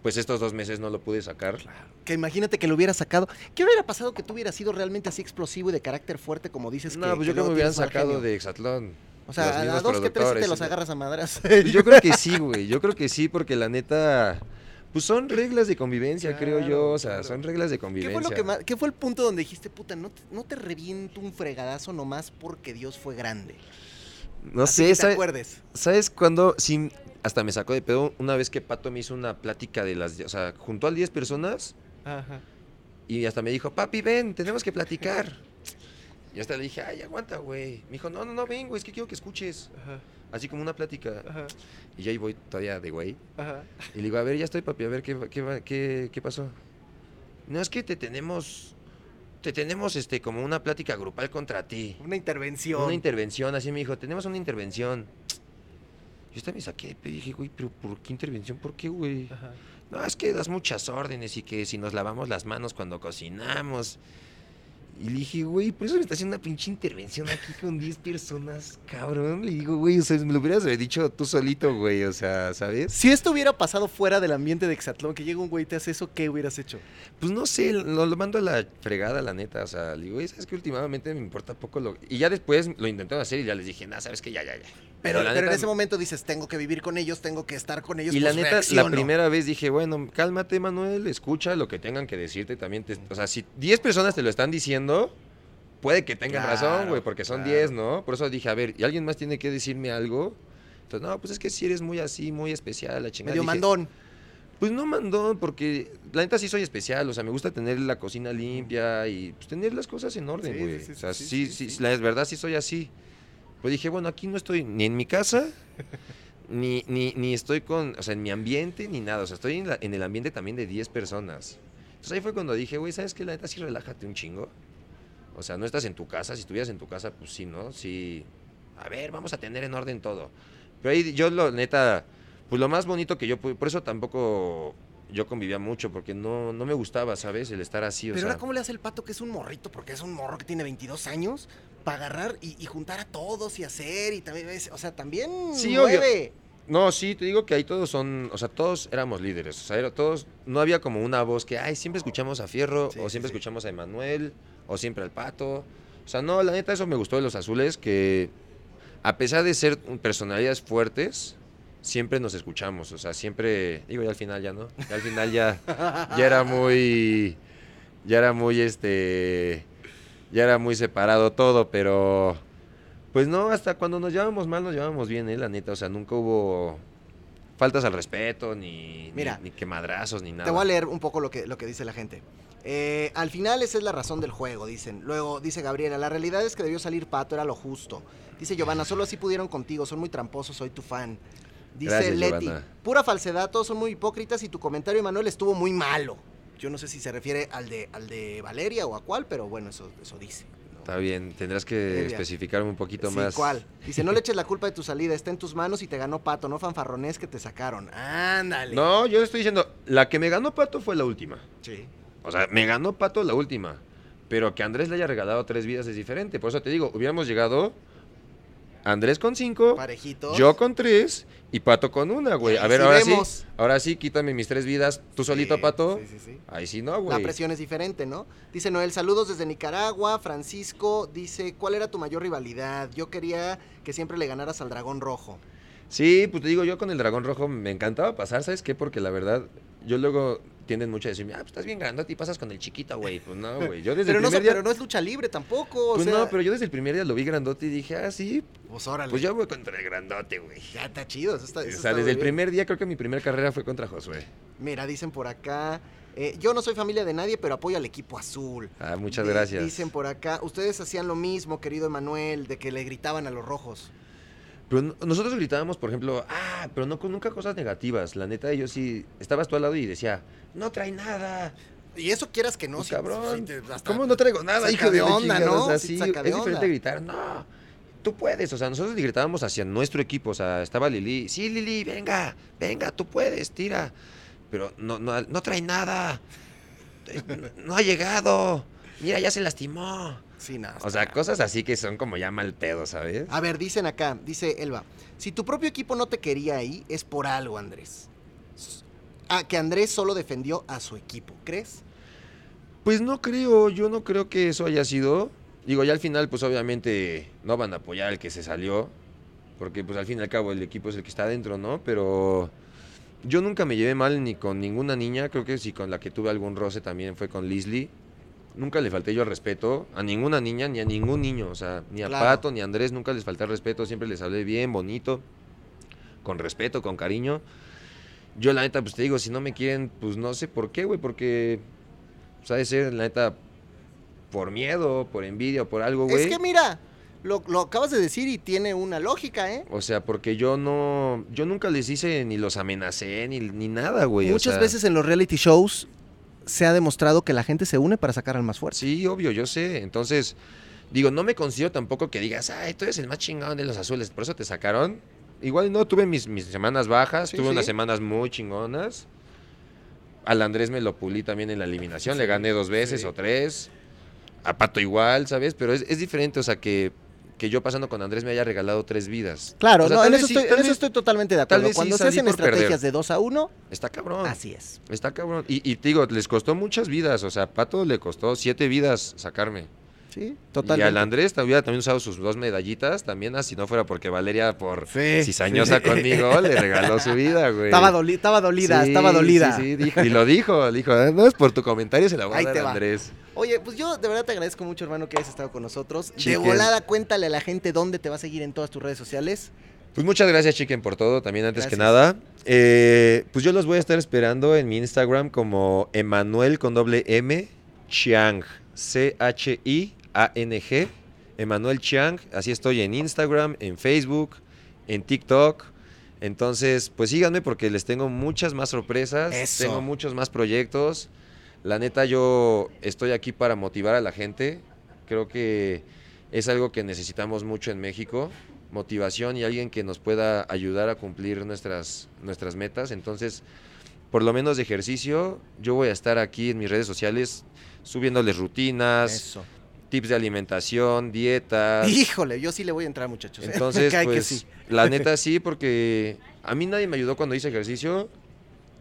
pues estos dos meses no lo pude sacar. Que imagínate que lo hubieras sacado. ¿Qué hubiera pasado que tú hubieras sido realmente así explosivo y de carácter fuerte como dices No, que pues yo creo que me hubieran sacado genio? de Exatlón. O sea, a, dos que tres te los agarras a madras. Pues yo creo que sí, güey. Yo creo que sí, porque la neta, pues son reglas de convivencia, creo yo. O sea, claro. son reglas de ¿Qué convivencia. fue, lo que más- ¿Qué fue el punto donde dijiste, puta, no te, no te reviento un fregadazo nomás porque Dios fue grande? No Así sé, que te ¿sabe- acuerdes. ¿Sabes cuándo? Sí, hasta me sacó de pedo una vez que Pato me hizo una plática de las... O sea, juntó a 10 personas Ajá. y hasta me dijo, papi, ven, tenemos que platicar. Y hasta le dije, ay, aguanta, güey. Me dijo, no, no, no, ven, güey, es que quiero que escuches. Ajá. Así como una plática. Ajá. Y ya ahí voy todavía de güey. Ajá. Y le digo, a ver, ya estoy, papi, a ver, ¿qué, qué, va- qué, qué pasó? No, es que te tenemos... Te tenemos, este, como una plática grupal contra ti. Una intervención. Una intervención, así me dijo, tenemos una intervención. Yo hasta me saqué de dije, güey, pero ¿por qué intervención? ¿Por qué, güey? Ajá. No, es que das muchas órdenes y que si nos lavamos las manos cuando cocinamos. Y le dije, güey, por eso me está haciendo una pinche intervención aquí con 10 personas, cabrón. Le digo, güey, o sea, me lo hubieras dicho tú solito, güey, o sea, ¿sabes? Si esto hubiera pasado fuera del ambiente de Exatlón, que llega un güey y te hace eso, ¿qué hubieras hecho? Pues no sé, lo, lo mando a la fregada, la neta. O sea, le digo, güey, ¿sabes que Últimamente me importa poco lo... Y ya después lo intentaron hacer y ya les dije, nada, ¿sabes que Ya, ya, ya. Pero, en ese momento dices, tengo que vivir con ellos, tengo que estar con ellos. Y la pues neta, la primera vez dije, bueno, cálmate, Manuel, escucha lo que tengan que decirte también. te- o sea, si 10 personas te lo están diciendo, puede que tengan Claro, razón, güey, porque son claro. 10, ¿no? Por eso dije, a ver, ¿y alguien más tiene que decirme algo? Entonces, no, pues es que si eres muy así, muy especial, la chingada. Medio Dije, mandón. Pues no mandón, porque la neta sí soy especial, o sea, me gusta tener la cocina limpia y pues, tener las cosas en orden, güey. sí, sí, o sea, sí, sí, sí, sí, sí. la verdad sí soy así. Pues dije, bueno, aquí no estoy ni en mi casa, ni, ni, ni estoy con, o sea, en mi ambiente, ni nada. O sea, estoy en, la- en el ambiente también de 10 personas. Entonces ahí fue cuando dije, güey, ¿sabes qué? La neta sí relájate un chingo. O sea, no estás en tu casa. Si estuvieras en tu casa, pues sí, ¿no? Sí. A ver, vamos a tener en orden todo. Pero ahí yo, lo neta, pues lo más bonito que yo pude, por eso tampoco yo convivía mucho, porque no, no me gustaba, ¿sabes? El estar así, o Pero sea. ahora, ¿cómo le hace el pato que es un morrito? Porque es un morro que tiene 22 años para agarrar y, y juntar a todos y hacer y también, o sea, también Sí, obvio. No, sí, te digo que ahí todos son, o sea, todos éramos líderes, o sea, era- todos, no había como una voz que, ay, siempre escuchamos a Fierro, Sí, o siempre sí. escuchamos a Emanuel, o siempre al Pato. O sea, no, la neta, eso me gustó de los azules, que a pesar de ser personalidades fuertes, siempre nos escuchamos, o sea, siempre, digo, ya al final ya no, ya al final ya, ya era muy, ya era muy, este, ya era muy separado todo, pero... Pues no, hasta cuando nos llevábamos mal, nos llevábamos bien, ¿eh? La neta. O sea, nunca hubo faltas al respeto, ni, Mira, ni, ni quemadrazos, ni nada. Te voy a leer un poco lo que, lo que dice la gente. Eh, al final esa es la razón del juego, dicen. Luego dice Gabriela, la realidad es que debió salir Pato, era lo justo. Dice Giovanna, solo así pudieron contigo, son muy tramposos, soy tu fan. Dice Gracias, Leti, Giovanna. pura falsedad, todos son muy hipócritas y tu comentario, Manuel, estuvo muy malo. Yo no sé si se refiere al de, al de Valeria o a cuál, pero bueno, eso, eso dice. ¿no? Está bien, tendrás que especificarme un poquito Sí, más. ¿cuál? Dice, no le eches la culpa de tu salida, está en tus manos y te ganó Pato, no fanfarronés que te sacaron. Ándale. No, yo le estoy diciendo, la que me ganó Pato fue la última. Sí. O sea, me ganó Pato la última. Pero que Andrés le haya regalado tres vidas es diferente. Por eso te digo, hubiéramos llegado Andrés con cinco, Parejitos. yo con tres y Pato con una, güey. A ver, sí ahora vemos. sí, ahora sí, quítame mis tres vidas. ¿Tú solito, Pato? Sí, sí, sí. Ahí sí no, La güey. presión es diferente, ¿no? Dice Noel, saludos desde Nicaragua. Francisco dice, ¿cuál era tu mayor rivalidad? Yo quería que siempre le ganaras al dragón rojo. Sí, pues te digo, yo con el dragón rojo me encantaba pasar, ¿sabes qué? Porque la verdad, yo luego tienden mucho a decirme, ah, pues estás bien grandote y pasas con el chiquito, güey. Pues no, güey. Yo desde Pero el no, primer so- día. pero no es lucha libre tampoco. O pues sea, no, pero yo desde el primer día lo vi grandote y dije, ah, sí, Pues órale. pues yo voy contra el grandote, güey. Ya está chido. Eso está, O sea, está desde el primer día creo que mi primera carrera fue contra Josué. Mira, dicen por acá, eh, yo no soy familia de nadie, pero apoyo al equipo azul. Ah, muchas gracias. Dicen por acá, ustedes hacían lo mismo, querido Emanuel, de que le gritaban a los rojos. Pero no- nosotros gritábamos, por ejemplo, ah, pero no nunca cosas negativas. La neta, yo sí, estabas tú al lado y decía, no trae nada. Y eso quieras que no, Pues, si- cabrón, si te- hasta- ¿Cómo no traigo nada, hijo de onda? ¿no? O sea, Sí es diferente onda. gritar, no, tú puedes. O sea, nosotros gritábamos hacia nuestro equipo. O sea, estaba Lili, sí, Lili, venga, venga, tú puedes, tira. Pero no, no, no trae nada. Eh, No ha llegado. Mira, ya se lastimó. Sí, nada. O sea, cosas así que son como ya mal pedo, ¿sabes? A ver, dicen acá, dice Elba, si tu propio equipo no te quería ahí, es por algo, Andrés. Ah, que Andrés solo defendió a su equipo, ¿crees? Pues no creo, yo no creo que eso haya sido. Digo, ya al final, pues obviamente no van a apoyar al que se salió, porque pues al fin y al cabo el equipo es el que está adentro, ¿no? Pero yo nunca me llevé mal ni con ninguna niña, creo que si con la que tuve algún roce también fue con Leslie. Nunca le falté yo el respeto a ninguna niña ni a ningún niño, o sea, ni a Claro. Pato ni a Andrés nunca les falté el respeto, siempre les hablé bien, bonito, con respeto, con cariño. Yo la neta, pues te digo, si no me quieren, pues no sé por qué, güey, porque ¿sabes? ser, la neta, por miedo, por envidia o por algo, güey. Es que mira, lo, lo acabas de decir y tiene una lógica, ¿eh? O sea, porque yo no, yo nunca les hice ni los amenacé ni, ni nada, güey. o Muchas sea, veces en los reality shows se ha demostrado que la gente se une para sacar al más fuerte. Sí, obvio, yo sé. Entonces, digo, no me considero tampoco que digas, ay, tú eres el más chingón de los azules, por eso te sacaron. Igual no, tuve mis, mis semanas bajas, Sí, tuve sí. unas semanas muy chingonas. Al Andrés me lo pulí también en la eliminación, le gané dos veces o tres. a Pato igual, ¿sabes? Pero es, es diferente, o sea, que, que yo pasando con Andrés me haya regalado tres vidas. Claro, O sea, no, en, eso, sí, estoy, en eso estoy totalmente de acuerdo. vez sí Cuando se hacen estrategias perder. de 2 a 1, Está cabrón. así es. Está cabrón. Y, y te digo, les costó muchas vidas. O sea, a Pato le costó siete vidas sacarme. Sí, Y al Andrés hubiera también usado sus dos medallitas, también así no fuera porque Valeria, por Sí, cizañosa sí. conmigo, le regaló su vida, güey. Estaba, doli- estaba dolida, Sí, estaba dolida. Dijo, y lo dijo, dijo, "Ah, no es por tu comentario, se la voy a dar a. Andrés. Oye, pues yo de verdad te agradezco mucho, hermano, que hayas estado con nosotros. De Chiquen. volada, cuéntale a la gente dónde te va a seguir en todas tus redes sociales. Pues muchas gracias, Chiquen, por todo, también antes que nada. Eh, pues yo los voy a estar esperando en mi Instagram como Emanuel con doble M Chiang, C-H-I-A-N-G, Emanuel Chiang, así estoy en Instagram, en Facebook, en TikTok. Entonces, pues síganme porque les tengo muchas más sorpresas, Eso. tengo muchos más proyectos. La neta, yo estoy aquí para motivar a la gente. Creo que es algo que necesitamos mucho en México, motivación y alguien que nos pueda ayudar a cumplir nuestras, nuestras metas. Entonces, por lo menos de ejercicio, yo voy a estar aquí en mis redes sociales subiéndoles rutinas, Eso. Tips de alimentación, dietas. Híjole, yo sí le voy a entrar, muchachos. ¿eh? Entonces, que pues, sí. la neta sí, porque a mí nadie me ayudó cuando hice ejercicio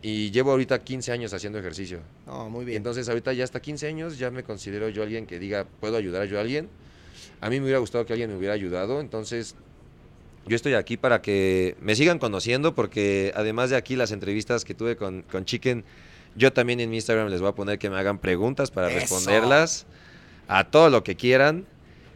y llevo ahorita 15 años haciendo ejercicio. No, muy bien. entonces ahorita ya hasta 15 años ya me considero yo alguien que diga, puedo ayudar yo a alguien. A mí me hubiera gustado que alguien me hubiera ayudado, entonces yo estoy aquí para que me sigan conociendo porque además de aquí las entrevistas que tuve con, con Chicken, yo también en mi Instagram les voy a poner que me hagan preguntas para Eso. responderlas a todo lo que quieran.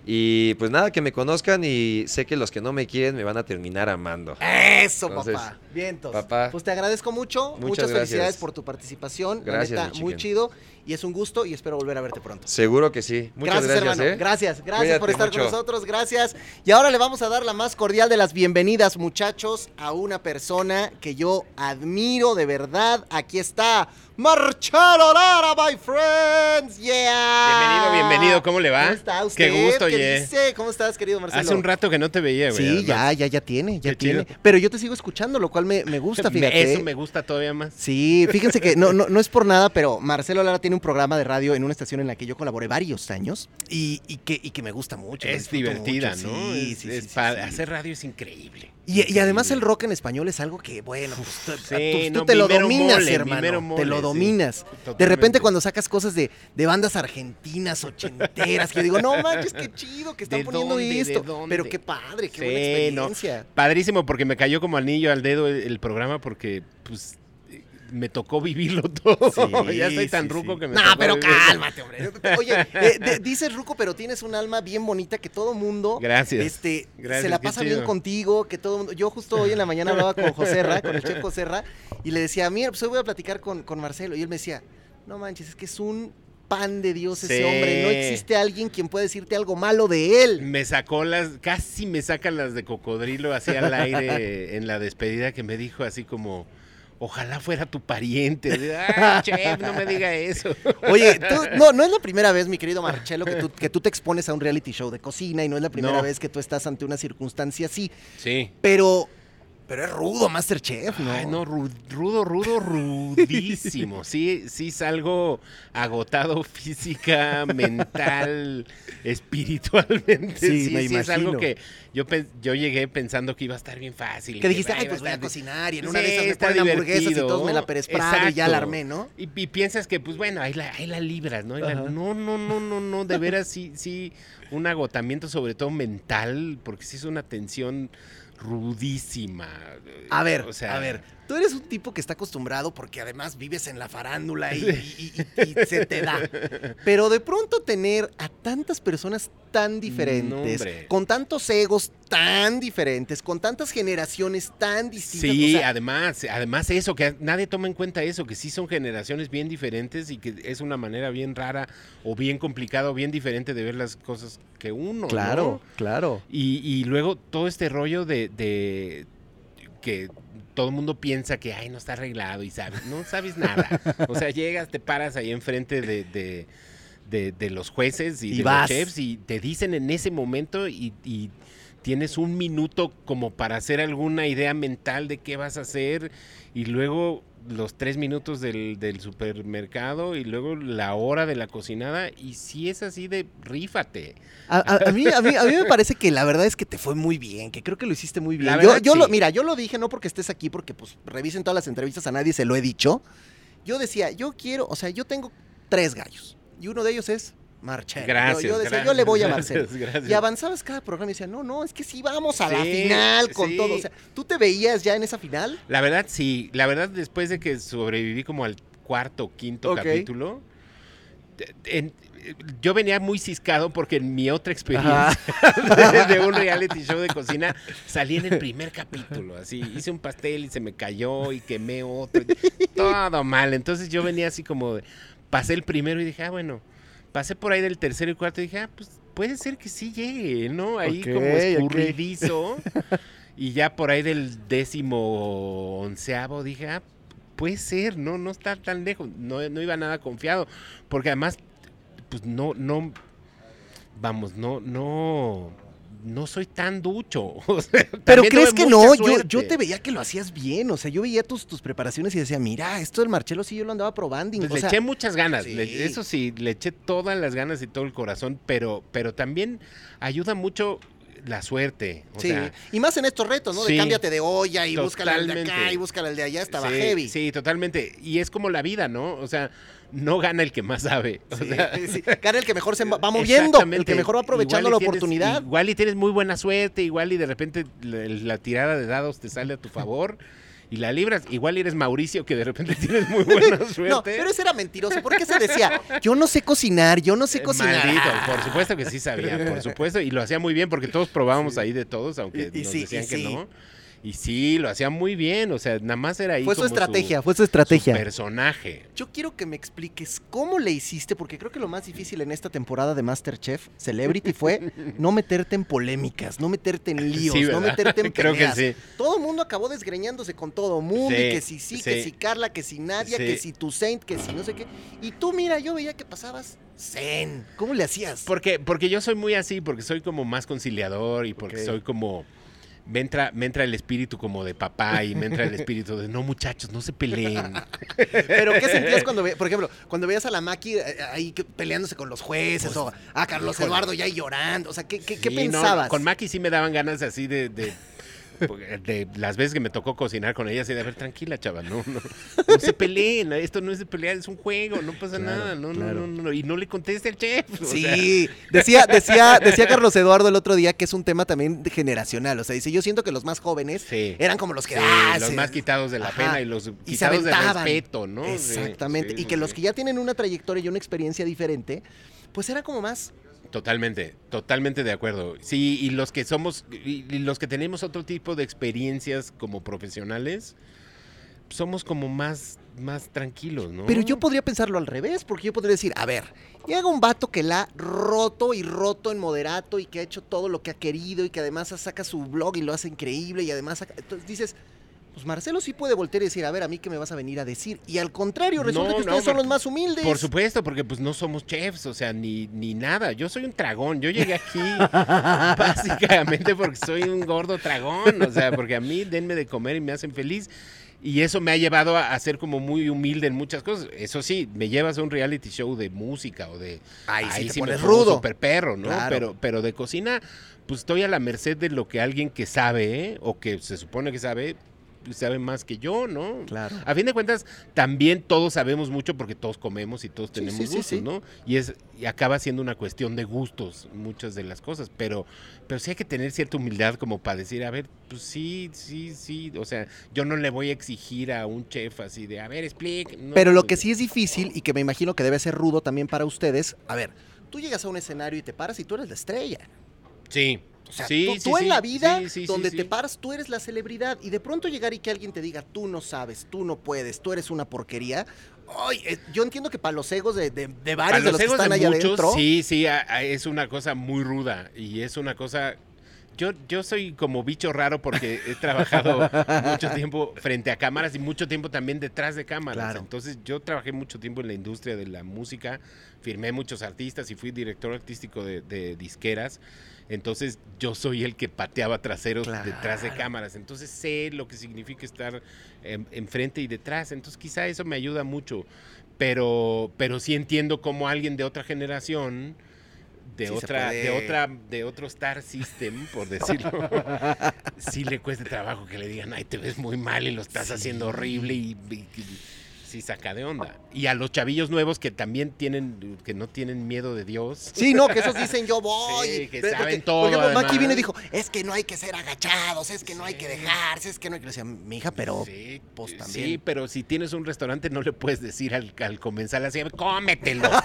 Y pues nada, que me conozcan y sé que los que no me quieren me van a terminar amando. Eso, Entonces, papá. Vientos. papá, Pues te agradezco mucho. muchas Muchas gracias. felicidades por tu participación. Gracias, La mi neta, muy chido. Y es un gusto y espero volver a verte pronto. Seguro que sí. Muchas gracias, hermano. ¿eh? Gracias, gracias Cuídate por estar mucho. con nosotros. Gracias. Y ahora le vamos a dar la más cordial de las bienvenidas, muchachos, a una persona que yo admiro de verdad. Aquí está Marcelo Lara, my friends. Yeah. Bienvenido, bienvenido, ¿cómo le va? ¿Cómo está usted? Qué gusto, ¿Qué dice? ¿Cómo estás, querido Marcelo? Hace un rato que no te veía, güey. Sí, ya, ya, ya tiene, ya Qué tiene. chido. Pero yo te sigo escuchando, lo cual me, me gusta, fíjate. Eso me gusta todavía más. Sí, fíjense que no, no, no es por nada, pero Marcelo Lara tiene un programa de radio en una estación en la que yo colaboré varios años y, y que, y que me gusta mucho. Es divertida, mucho, ¿no? Sí, Es- sí, es sí. Hacer radio es increíble. Y, y además el rock en español es algo que, bueno, pues, tú, Sí, tú- no, te lo dominas, mole, hermano. te lo sí. dominas. De repente cuando sacas cosas de, de bandas argentinas, ochenteras, que yo digo, no manches, qué chido que están ¿De poniendo dónde, esto. Pero qué padre, qué Sí, buena no. experiencia. Padrísimo, porque me cayó como anillo al dedo el, programa, porque, pues, me tocó vivirlo todo. Sí, ya estoy tan sí, ruco sí. que me No, tocó pero vivirlo. cálmate, hombre. Oye, eh, de- dices Ruco, pero tienes un alma bien bonita que todo mundo Gracias. este, Gracias, se la pasa bien contigo, que todo mundo. Yo justo hoy en la mañana hablaba con Joserra, con el chef Joserra, y le decía, mira, pues hoy voy a platicar con, con Marcelo. Y él me decía, no manches, es que es un pan de Dios ese Sí. hombre. No existe alguien quien pueda decirte algo malo de él. Me sacó las, casi me sacan las de cocodrilo así al aire en la despedida que me dijo así como, ojalá fuera tu pariente. Ay, chef, no me diga eso. Oye, tú- no, no es la primera vez, mi querido Marcelo, que tú, que tú te expones a un reality show de cocina y no es la primera No. vez que tú estás ante una circunstancia así. Sí. Pero, pero es rudo, Masterchef, ¿no? Ay, no, ru- rudo, rudo, rudísimo. Sí, sí salgo agotado física, mental, espiritualmente. Sí, Sí, me sí, es algo que yo, yo llegué pensando que iba a estar bien fácil. Que dijiste, ay, pues voy a estar bien". cocinar y en una de esas me ponen hamburguesas y todos me la Pérez Prado y ya la armé, ¿no? Y, y piensas que, pues bueno, ahí la, ahí la libras, ¿no? La- no, no, no, no, no, de veras sí, sí, un agotamiento sobre todo mental, porque sí es una tensión rudísima. A ver, O sea, a ver, tú eres un tipo que está acostumbrado porque además vives en la farándula y, y- y- y se te da. Pero de pronto tener a tantas personas tan diferentes, con tantos egos tan diferentes, con tantas generaciones tan distintas. Sí, o sea, además, además eso, que nadie toma en cuenta eso, que sí son generaciones bien diferentes y que es una manera bien rara o bien complicada o bien diferente de ver las cosas que uno. claro, ¿no? claro. Y, y luego todo este rollo de, de que todo el mundo piensa que, ay, no está arreglado y sabes, no sabes nada. O sea, llegas, te paras ahí enfrente de, de, de- de los jueces y, Y de vas. los chefs y te dicen en ese momento y, y tienes un minuto como para hacer alguna idea mental de qué vas a hacer y luego los tres minutos del, del supermercado y luego la hora de la cocinada. Y si es así de rífate. A, a- a mí, a, mí, a mí me parece que la verdad es que te fue muy bien, que creo que lo hiciste muy bien. La Yo, verdad, yo lo, mira, yo lo dije no porque estés aquí, porque pues revisen todas las entrevistas, a nadie se lo he dicho. Yo decía, yo quiero, o sea, yo tengo tres gallos y uno de ellos es Marcelo. Yo- Gracias. Yo, decía, gracias, yo le voy a Marcelo. gracias, gracias. Y avanzabas cada programa y decía, no, no, es que sí vamos a la final con sí. todo. O sea, ¿tú te veías ya en esa final? La verdad, sí. La verdad, después de que sobreviví como al cuarto o quinto capítulo, en- yo venía muy ciscado porque en mi otra experiencia de, de un reality show de cocina salí en el primer capítulo. Así, hice un pastel y se me cayó y quemé otro. todo mal. Entonces yo venía así como, de- pasé el primero y dije, ah, bueno, pasé por ahí del tercero y cuarto y dije, ah, pues puede ser que sí llegue, ¿no? Ahí como escurridizo. Y ya por ahí del décimo onceavo dije, ah, puede ser, no, no está tan lejos. No, no iba nada confiado. Porque además, pues no, no, vamos, no, no, no soy tan ducho. O sea, Pero crees que no, yo, yo te veía que lo hacías bien, o sea, yo veía tus, tus preparaciones y decía, mira, esto del Marcelo sí yo lo andaba probando. Pues o le sea, eché muchas ganas, sí. le- eso sí, le eché todas las ganas y todo el corazón, pero, pero también ayuda mucho la suerte. O sí, sea, y más en estos retos, ¿no? De sí, cámbiate de olla y búscala el de acá y búscala el de allá, estaba sí, heavy. Sí, totalmente. Y es como la vida, ¿no? O sea, no gana el que más sabe. O Sí, sea, sí. Gana el que mejor se va moviendo, el que mejor va aprovechando la tienes- oportunidad. igual y tienes muy buena suerte, igual y de repente la, la tirada de dados te sale a tu favor y la libras. Igual y eres Mauricio que de repente tienes muy buena suerte. No, pero ese era mentiroso. ¿Por qué se decía? Yo no sé cocinar, yo no sé Eh, cocinar. Maldito, por supuesto que sí sabía, por supuesto, y lo hacía muy bien porque todos probábamos ahí de todos, aunque Y- y nos sí, decían que sí. no. Y sí, lo hacía muy bien, o sea, nada más era ahí Fue su como estrategia, fue su su estrategia. personaje. Yo quiero que me expliques cómo le hiciste, porque creo que lo más difícil en esta temporada de Masterchef Celebrity fue no meterte en polémicas, no meterte en líos, Sí, no meterte en Creo que peleas. sí. Todo el mundo acabó desgreñándose con todo mundo, Sí, y que si sí, que si Carla, que si Nadia, Sí. que si tu Saint, que si no sé qué. Y tú, mira, yo veía que pasabas zen. ¿Cómo le hacías? Porque, porque yo soy muy así, porque soy como más conciliador y porque soy como... Me entra, me entra el espíritu como de papá y me entra el espíritu de no muchachos, no se peleen. Pero ¿qué sentías cuando, ve- por ejemplo, cuando veías a la Maki eh, ahí que- peleándose con los jueces o a Carlos. Eduardo ya ahí llorando? O sea, ¿qué, qué, qué no, pensabas? con Maki sí me daban ganas así de, de, de las veces que me tocó cocinar con ella, así de, a ver, tranquila, chava, no, no, no se peleen, esto no es de pelear, es un juego, no pasa Claro, nada, no, claro. no, no, no, y no le conteste al chef. o sea, Sí, decía, decía, decía Carlos Eduardo el otro día que es un tema también generacional. O sea, dice, yo siento que los más jóvenes Sí. eran como los que sí, ah, los se- más quitados de la Ajá. pena y los y quitados de respeto, ¿no? Exactamente. sí, y que los que ya tienen una trayectoria y una experiencia diferente, pues era como más. Totalmente, totalmente de acuerdo. Sí, y los que somos, y, los que tenemos otro tipo de experiencias como profesionales, somos como más, más tranquilos, ¿no? Pero yo podría pensarlo al revés, porque yo podría decir, a ver, llega un vato que la ha roto y roto en moderato y que ha hecho todo lo que ha querido y que además saca su blog y lo hace increíble y además saca- entonces dices, pues Marcelo sí puede voltear y decir, a ver, a mí qué me vas a venir a decir. Y al contrario, resulta No, que no, ustedes son los más humildes. Por supuesto, porque pues no somos chefs, o sea, ni, ni nada. Yo soy un tragón. Yo llegué aquí básicamente porque soy un gordo tragón. O sea, porque a mí denme de comer y me hacen feliz. Y eso me ha llevado a, a ser como muy humilde en muchas cosas. Eso sí, me llevas a un reality show de música o de... Ahí sí te pones rudo. Super perro, ¿no? Claro. Pero, pero de cocina, pues estoy a la merced de lo que alguien que sabe, ¿eh? o que se supone que sabe, sabe más que yo, ¿no? Claro. A fin de cuentas, también todos sabemos mucho porque todos comemos y todos tenemos sí, sí, gustos, sí. ¿no? Y es y acaba siendo una cuestión de gustos muchas de las cosas, pero pero sí hay que tener cierta humildad como para decir, a ver, pues sí, sí, sí, o sea, yo no le voy a exigir a un chef así de, a ver, explique. no, Pero lo pues, que sí es difícil y que me imagino que debe ser rudo también para ustedes, a ver, tú llegas a un escenario y te paras y tú eres la estrella. Sí. O sea, sí, tú, sí, tú en sí, la vida, donde te paras, tú eres la celebridad. Y de pronto llegar y que alguien te diga, tú no sabes, tú no puedes, tú eres una porquería. Ay, eh, yo entiendo que para los egos de, de- de varios de los los que egos están de allá muchos, adentro. sí, sí, a- a- es una cosa muy ruda y es una cosa... Yo, yo soy como bicho raro porque he trabajado mucho tiempo frente a cámaras y mucho tiempo también detrás de cámaras. Claro. Entonces yo trabajé mucho tiempo en la industria de la música, firmé muchos artistas y fui director artístico de, de disqueras. Entonces yo soy el que pateaba traseros detrás de cámaras. Entonces sé lo que significa estar enfrente y detrás. Entonces quizá eso me ayuda mucho. Pero, pero sí entiendo como alguien de otra generación, de Sí otra, de otra, de otro Star System, por decirlo, sí le cuesta trabajo que le digan, ay, te ves muy mal y lo estás haciendo horrible y, y- y- sí saca de onda. Y a los chavillos nuevos que también tienen, que no tienen miedo de Dios. Sí, no, que esos dicen yo voy. Sí, que Porque, saben Por todo, Maki vino y dijo, es que no hay que ser agachados, es que no hay que dejarse, es que no hay que... Decía, mi hija, pero... Sí, pues, sí, también. pero si tienes un restaurante no le puedes decir al, al comensal así, cómetelo.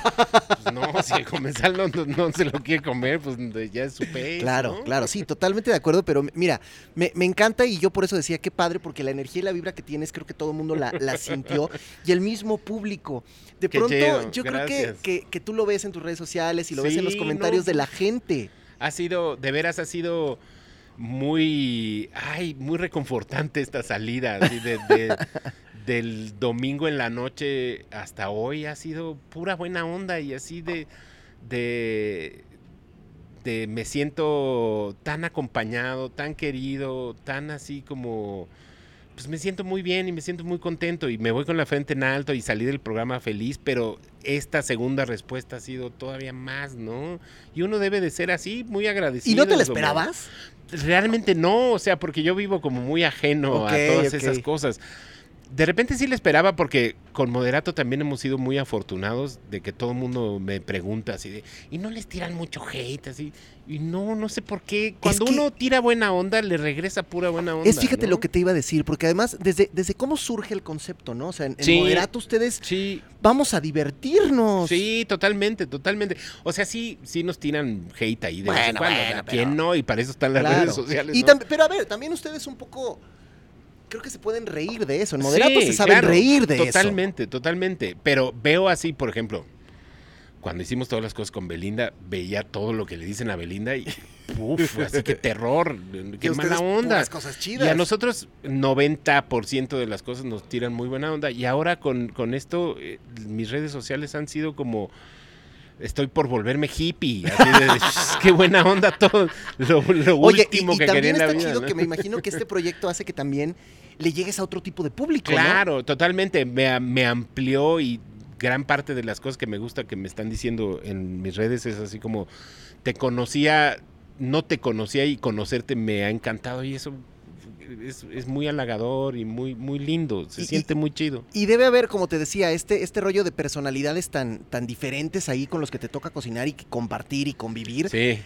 Pues no, si el comensal no, no- no se lo quiere comer, pues ya es su pez, Claro, ¿no? claro, sí, totalmente de acuerdo, pero mira, me, me encanta y yo por eso decía, qué padre, porque la energía y la vibra que tienes, creo que todo el mundo la, la sintió y el mismo público. De Qué pronto, yo creo que, que, que tú lo ves en tus redes sociales y lo ves en los comentarios no, de la gente. Ha sido, de veras ha sido muy, ay, muy reconfortante esta salida, así de- de- del domingo en la noche hasta hoy ha sido pura buena onda y así de, de, de me siento tan acompañado, tan querido, tan así como, pues me siento muy bien y me siento muy contento y me voy con la frente en alto y salí del programa feliz, pero esta segunda respuesta ha sido todavía más, ¿no? Y uno debe de ser así, muy agradecido. ¿Y no te lo esperabas? Realmente no, o sea, porque yo vivo como muy ajeno a todas esas cosas. De repente sí le esperaba porque con Moderato también hemos sido muy afortunados de que todo el mundo me pregunta así de, y no les tiran mucho hate así, y no, no sé por qué. Cuando que- uno tira buena onda, le regresa pura buena onda. Es fíjate ¿no? lo que te iba a decir, porque además, desde, desde cómo surge el concepto, ¿no? O sea, en. Moderato ustedes Sí, vamos a divertirnos. sí, totalmente, totalmente. O sea, sí, sí nos tiran hate ahí de Bueno, ¿Quién no? Y para eso están las Claro. redes sociales. Y pero a ver, también ustedes un poco, creo que se pueden reír de eso. En Moderato Sí, se saben claro, reír de eso. Totalmente, totalmente. Pero veo así, por ejemplo, cuando hicimos todas las cosas con Belinda, veía todo lo que le dicen a Belinda y uf, así que terror, qué mala onda. cosas chidas. Y a nosotros 90% de las cosas nos tiran muy buena onda. Y ahora con, con esto, eh, mis redes sociales han sido como... Estoy por volverme hippie. Así de, qué buena onda todo. Lo, lo Oye, y, último y que quería también en la está vida. chido ¿no? que me imagino que este proyecto hace que también le llegues a otro tipo de público, ¿no? Claro, totalmente. Me, me amplió y gran parte de las cosas que me gusta que me están diciendo en mis redes es así como te conocía, no te conocía y conocerte me ha encantado y eso es, es muy halagador y muy, muy lindo. Se Y- siente muy chido. Y debe haber, como te decía, este, este rollo de personalidades tan, tan diferentes ahí con los que te toca cocinar y compartir y convivir. Sí.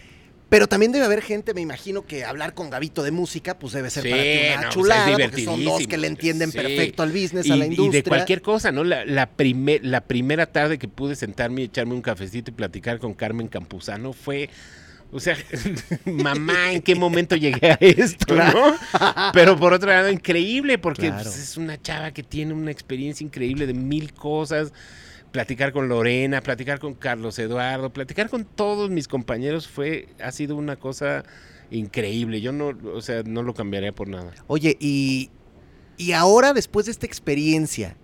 Pero también debe haber gente, me imagino, que hablar con Gabito de música, pues debe ser Sí, para ti una no, pues, es chulada, porque son dos que le entienden Sí. perfecto al business, Y, a la y industria. de cualquier cosa, ¿no? La, la, primer- la primera tarde que pude sentarme y echarme un cafecito y platicar con Carmen Campuzano fue, o sea, mamá, ¿en qué momento llegué a esto, no? Pero por otro lado, increíble, porque Claro. pues, es una chava que tiene una experiencia increíble de mil cosas. Platicar con Lorena, platicar con Carlos Eduardo, platicar con todos mis compañeros fue, ha sido una cosa increíble. Yo no, o sea, no lo cambiaría por nada. Oye, y, y ahora, después de esta experiencia,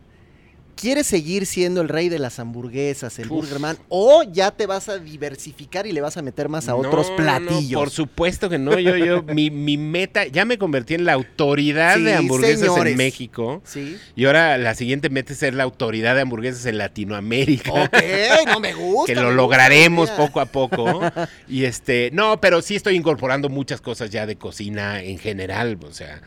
¿quieres seguir siendo el rey de las hamburguesas, el Uf. Burgerman? ¿O ya te vas a diversificar y le vas a meter más a otros No, no, platillos? por supuesto que no. Yo, yo, mi, mi meta, ya me convertí en la autoridad Sí, de hamburguesas señores. en México. Sí. Y ahora la siguiente meta es ser la autoridad de hamburguesas en Latinoamérica. Ok, no me gusta. que lo lograremos poco a poco. Y este, no, pero sí estoy incorporando muchas cosas ya de cocina en general. O sea,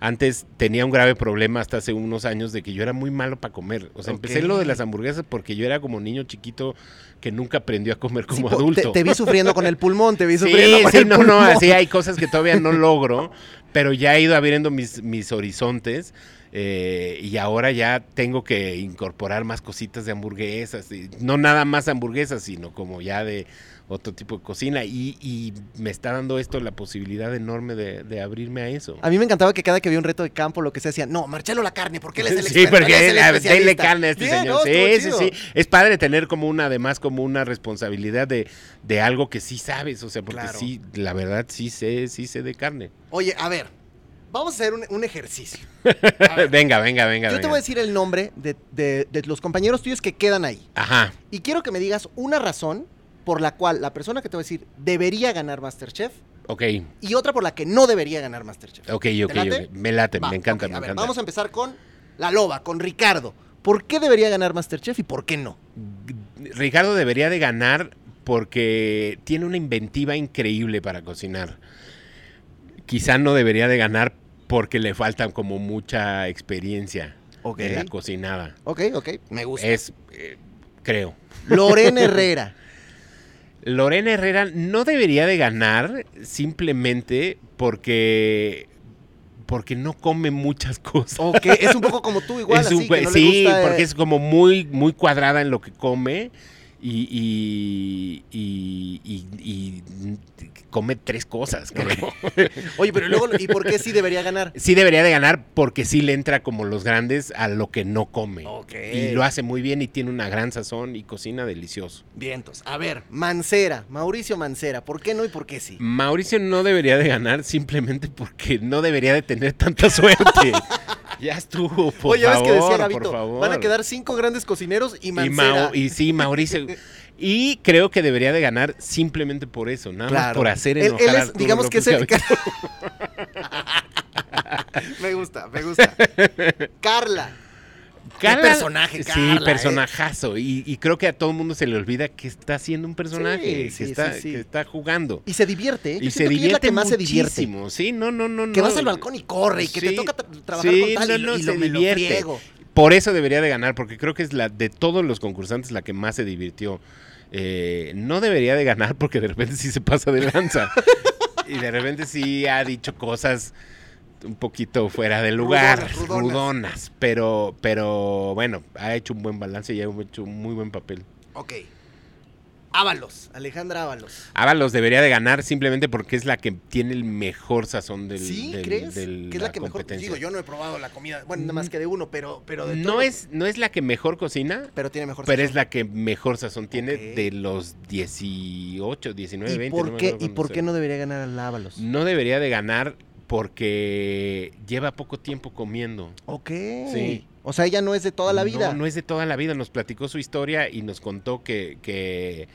antes tenía un grave problema hasta hace unos años de que yo era muy malo para comer. O sea, empecé lo de las hamburguesas porque yo era como niño chiquito que nunca aprendió a comer Sí, como adulto. Te, te vi sufriendo con el pulmón, te vi Sí, sufriendo con sí, el no, pulmón. no, así hay cosas que todavía no logro, pero ya he ido abriendo mis, mis horizontes eh, y ahora ya tengo que incorporar más cositas de hamburguesas, y no nada más hamburguesas, sino como ya de otro tipo de cocina y, y me está dando esto la posibilidad enorme de, de abrirme a eso. A mí me encantaba que cada que había un reto de campo, lo que se hacía, no, Marcelo la carne, porque él es el Sí, experto, porque él es el a- denle especialista". carne a este Bien, señor. ¿no? Sí, sí, sí. Es padre tener como una, además, como una responsabilidad de, de algo que sí sabes. O sea, porque Claro. sí, la verdad, sí sé, sí sé de carne. Oye, a ver, vamos a hacer un, un ejercicio. venga, venga, venga. Yo te voy a decir el nombre de, de- de los compañeros tuyos que quedan ahí. Ajá. Y quiero que me digas una razón por la cual la persona que te voy a decir debería ganar Masterchef Ok, y otra por la que no debería ganar Masterchef. ok, ok, late? ok. Me late, Va, me encanta, me a ver, encanta. Vamos a empezar con la loba, con Ricardo. ¿Por qué debería ganar Masterchef y por qué no? Ricardo debería de ganar porque tiene una inventiva increíble para cocinar. Quizá no debería de ganar porque le falta como mucha experiencia Ok. en la cocinada. Ok, ok, me gusta. Es, eh, creo. Lorena Herrera. Lorena Herrera no debería de ganar simplemente porque porque no come muchas cosas. Ok, es un poco como tú igual, Es un que no sí, le gusta, eh, porque es como muy, muy cuadrada en lo que come y, y, y- come tres cosas, creo. Oye, pero luego, ¿y por qué sí debería ganar? Sí debería de ganar porque sí le entra como los grandes a lo que no come. Ok. Y lo hace muy bien y tiene una gran sazón y cocina delicioso. Vientos. A ver, Mancera, Mauricio Mancera, ¿por qué no y por qué sí? Mauricio no debería de ganar simplemente porque no debería de tener tanta suerte. ya estuvo, por Oye, ves favor, que decía Gabito, van a quedar cinco grandes cocineros y y, Mancera. Mau- y sí, Mauricio. Y creo que debería de ganar simplemente por eso, nada más por hacer Él- enojar él es, Arturo digamos que es el... Me gusta, me gusta. Carla. Carla- personaje, Sí, Carla, ¿eh? personajazo. Y, y creo que a todo el mundo se le olvida que está haciendo un personaje, Sí, que, sí, está, sí, sí. que está jugando. Y se divierte, ¿eh? Yo Y se siento que ella es la divierte que más se divierte. Sí, no, no, no. Que no. vas al balcón y corre y que te Sí, toca tra- trabajar sí, con tal no, y, no, se lo divierte. Por eso debería de ganar, porque creo que es la de todos los concursantes la que más se divirtió. Eh, no debería de ganar porque de repente sí se pasa de lanza. y de repente sí ha dicho cosas un poquito fuera de lugar, Rudonas, rudonas, rudonas. pero, pero bueno, ha hecho un buen balance y ha hecho un muy buen papel. Ok. Ábalos, Alejandra Ábalos. Ábalos debería de ganar simplemente porque es la que tiene el mejor sazón del, ¿Sí? del- ¿Crees? del- que es la que mejor. Digo, yo no he probado la comida. Bueno, nada más que de uno, pero, pero de no todo- es, no es la que mejor cocina, Pero tiene mejor Pero sazón. es la que mejor sazón tiene de los 18, 19, ¿Y 20. por, qué, ¿Y por qué no debería ganar al Ábalos? No debería de ganar porque lleva poco tiempo comiendo. Ok. Sí. O sea, ella no es de toda la No, vida. No, es de toda la vida. Nos platicó su historia y nos contó que, que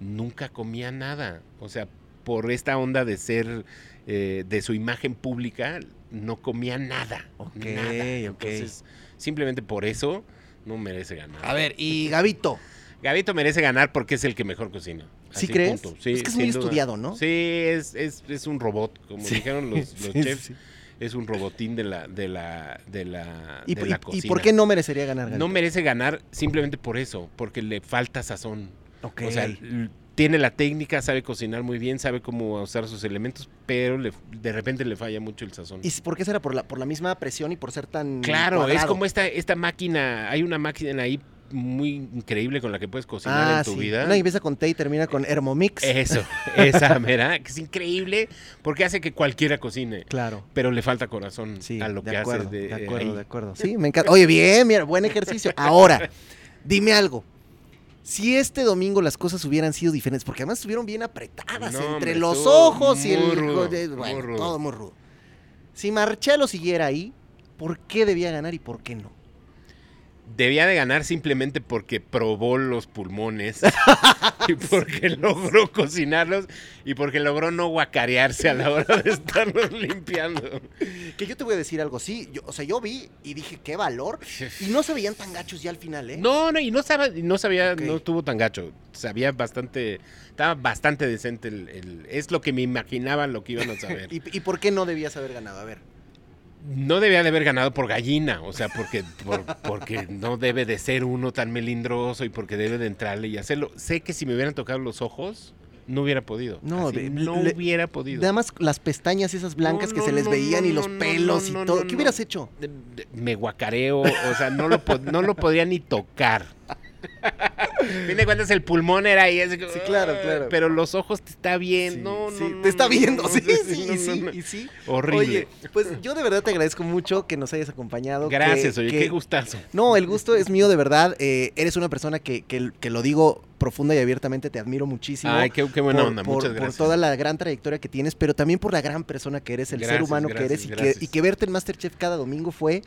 nunca comía nada. O sea, por esta onda de ser, eh, de su imagen pública, no comía nada. Ok, nada. ok. Entonces, simplemente por eso no merece ganar. A ver, y Gabito. Gabito merece ganar porque es el que mejor cocina. ¿Sí crees? punto. Sí, es que es muy duda. estudiado, ¿no? Sí, es, es, es un robot, como Sí. dijeron los, los Sí, chefs. Es un robotín de la, de la, de la, ¿Y, de y- la y cocina. por qué no merecería ganar? No Gabito? merece ganar simplemente por eso, porque le falta sazón. Ok. O sea, tiene la técnica, sabe cocinar muy bien, sabe cómo usar sus elementos, pero le- de repente le falla mucho el sazón. ¿Y por qué será? ¿Por la, por la misma presión y por ser tan. Claro, es como esta, esta máquina, hay una máquina ahí muy increíble con la que puedes cocinar Ah, en tu sí. vida. Una empieza con T y termina con Hermomix. Eso, esa mera, que es increíble porque hace que cualquiera cocine, Claro. pero le falta corazón Sí, a lo de que acuerdo, hace de, de eh, acuerdo, ahí. de acuerdo. Sí, me encanta. Oye, bien, mira, buen ejercicio. Ahora, dime algo. Si este domingo las cosas hubieran sido diferentes, porque además estuvieron bien apretadas No, entre los ojos y el. muy rudo, muy bueno, rudo. todo muy rudo. Si Marcelo siguiera ahí, ¿por qué debía ganar y por qué no? Debía de ganar simplemente porque probó los pulmones y porque logró cocinarlos y porque logró no guacarearse a la hora de estarlos limpiando. Que yo te voy a decir algo, sí. Yo, o sea, yo vi y dije, qué valor. Y no se veían tan gachos ya al final, ¿eh? No, no, y no sabía, no sabía, no estuvo tan gacho. Sabía bastante, estaba bastante decente el, el- es lo que me imaginaba lo que iban a saber. ¿Y, y por qué no debías haber ganado? A ver. No debía de haber ganado por gallina, o sea, porque, por- porque no debe de ser uno tan melindroso y porque debe de entrarle y hacerlo. Sé que si me hubieran tocado los ojos, no hubiera podido. No, Así, no le- hubiera podido. Nada más las pestañas esas blancas No, que se les no, veían y los pelos y todo. ¿Qué hubieras hecho? Me guacareo, o sea, no lo, no lo podría ni tocar. A fin de cuentas, el pulmón era ahí. así Sí, claro, claro. Pero los ojos te está bien. Sí, no, no, sí, no, te está viendo, no, sí, sí, y sí, y sí. Horrible. Oye, pues yo de verdad te agradezco mucho que nos hayas acompañado. que- Gracias, oye, que- qué gustazo. No, el gusto es mío de verdad. eh, eres una persona que, que- que lo digo profunda y abiertamente, te admiro muchísimo. Ay, qué, qué buena por, onda, por- muchas por gracias. toda la gran trayectoria que tienes, pero también por la gran persona que eres, el ser Gracias, humano que eres y que, y que verte en Masterchef cada domingo fue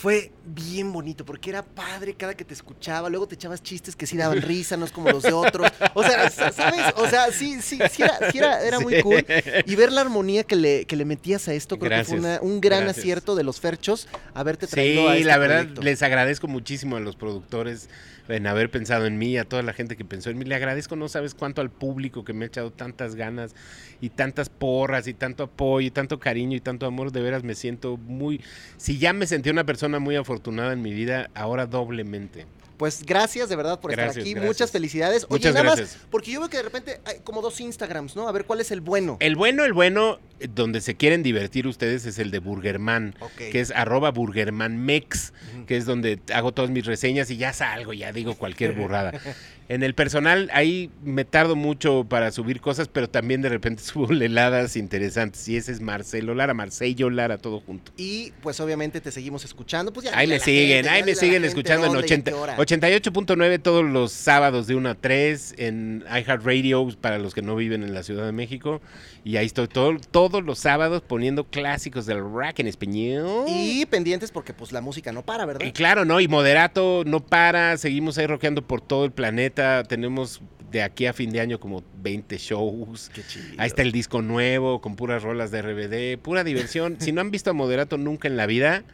fue bien bonito porque era padre cada que te escuchaba. Luego te echabas chistes que sí daban risa, no es como los de otros. O sea, ¿sabes? O sea, sí, sí, sí era, sí era, era muy cool. Y ver la armonía que le, que le metías a esto, creo que fue una- un gran gracias. acierto de los Ferchos haberte traído a Sí, este la verdad, proyecto. les agradezco muchísimo a los productores en haber pensado en mí, a toda la gente que pensó en mí. Le agradezco, no sabes cuánto al público que me ha echado tantas ganas y tantas porras y tanto apoyo y tanto cariño y tanto amor. De veras me siento muy... Si ya me sentí una persona muy afortunada en mi vida, ahora doblemente. Pues gracias de verdad por estar aquí. gracias. Muchas felicidades. Oye, Muchas nada gracias. más, porque yo veo que de repente hay como dos Instagrams, ¿no? A ver cuál es el bueno. El bueno, el bueno, eh, donde se quieren divertir ustedes es el de Burgerman. Que es arroba burgermanmex, Ujú. que es donde hago todas mis reseñas y ya salgo, ya digo cualquier burrada. En el personal, ahí me tardo mucho para subir cosas, pero también de repente subo heladas interesantes. Y ese es Marcelo Lara, Marcello Lara, todo junto. Y pues obviamente te seguimos escuchando. Pues ya Ahí me siguen, gente, ahí me siguen escuchando en dónde y a 80 qué hora. 88.9 todos los sábados de 1 a 3 en iHeartRadio para los que no viven en la Ciudad de México. Y ahí estoy todo- todos los sábados poniendo clásicos del rock en español. Y pendientes porque pues la música no para, ¿verdad? Y claro, ¿no? Y Moderato no para, seguimos ahí rockeando por todo el planeta. Tenemos de aquí a fin de año como 20 shows. Qué chido. Ahí está el disco nuevo con puras rolas de RBD, pura diversión. si no han visto a Moderato nunca en la vida,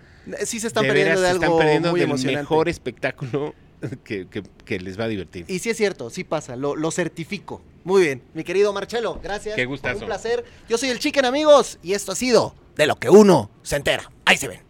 Sí se están de perdiendo veras de se algo están perdiendo muy del emocionante. mejor espectáculo que, les va a divertir. Y sí es cierto, sí pasa, lo, lo certifico. Muy bien, mi querido Marcelo, gracias. Qué gustazo. Un placer. Yo soy el Chicken, amigos, y esto ha sido de lo que uno se entera. Ahí se ven.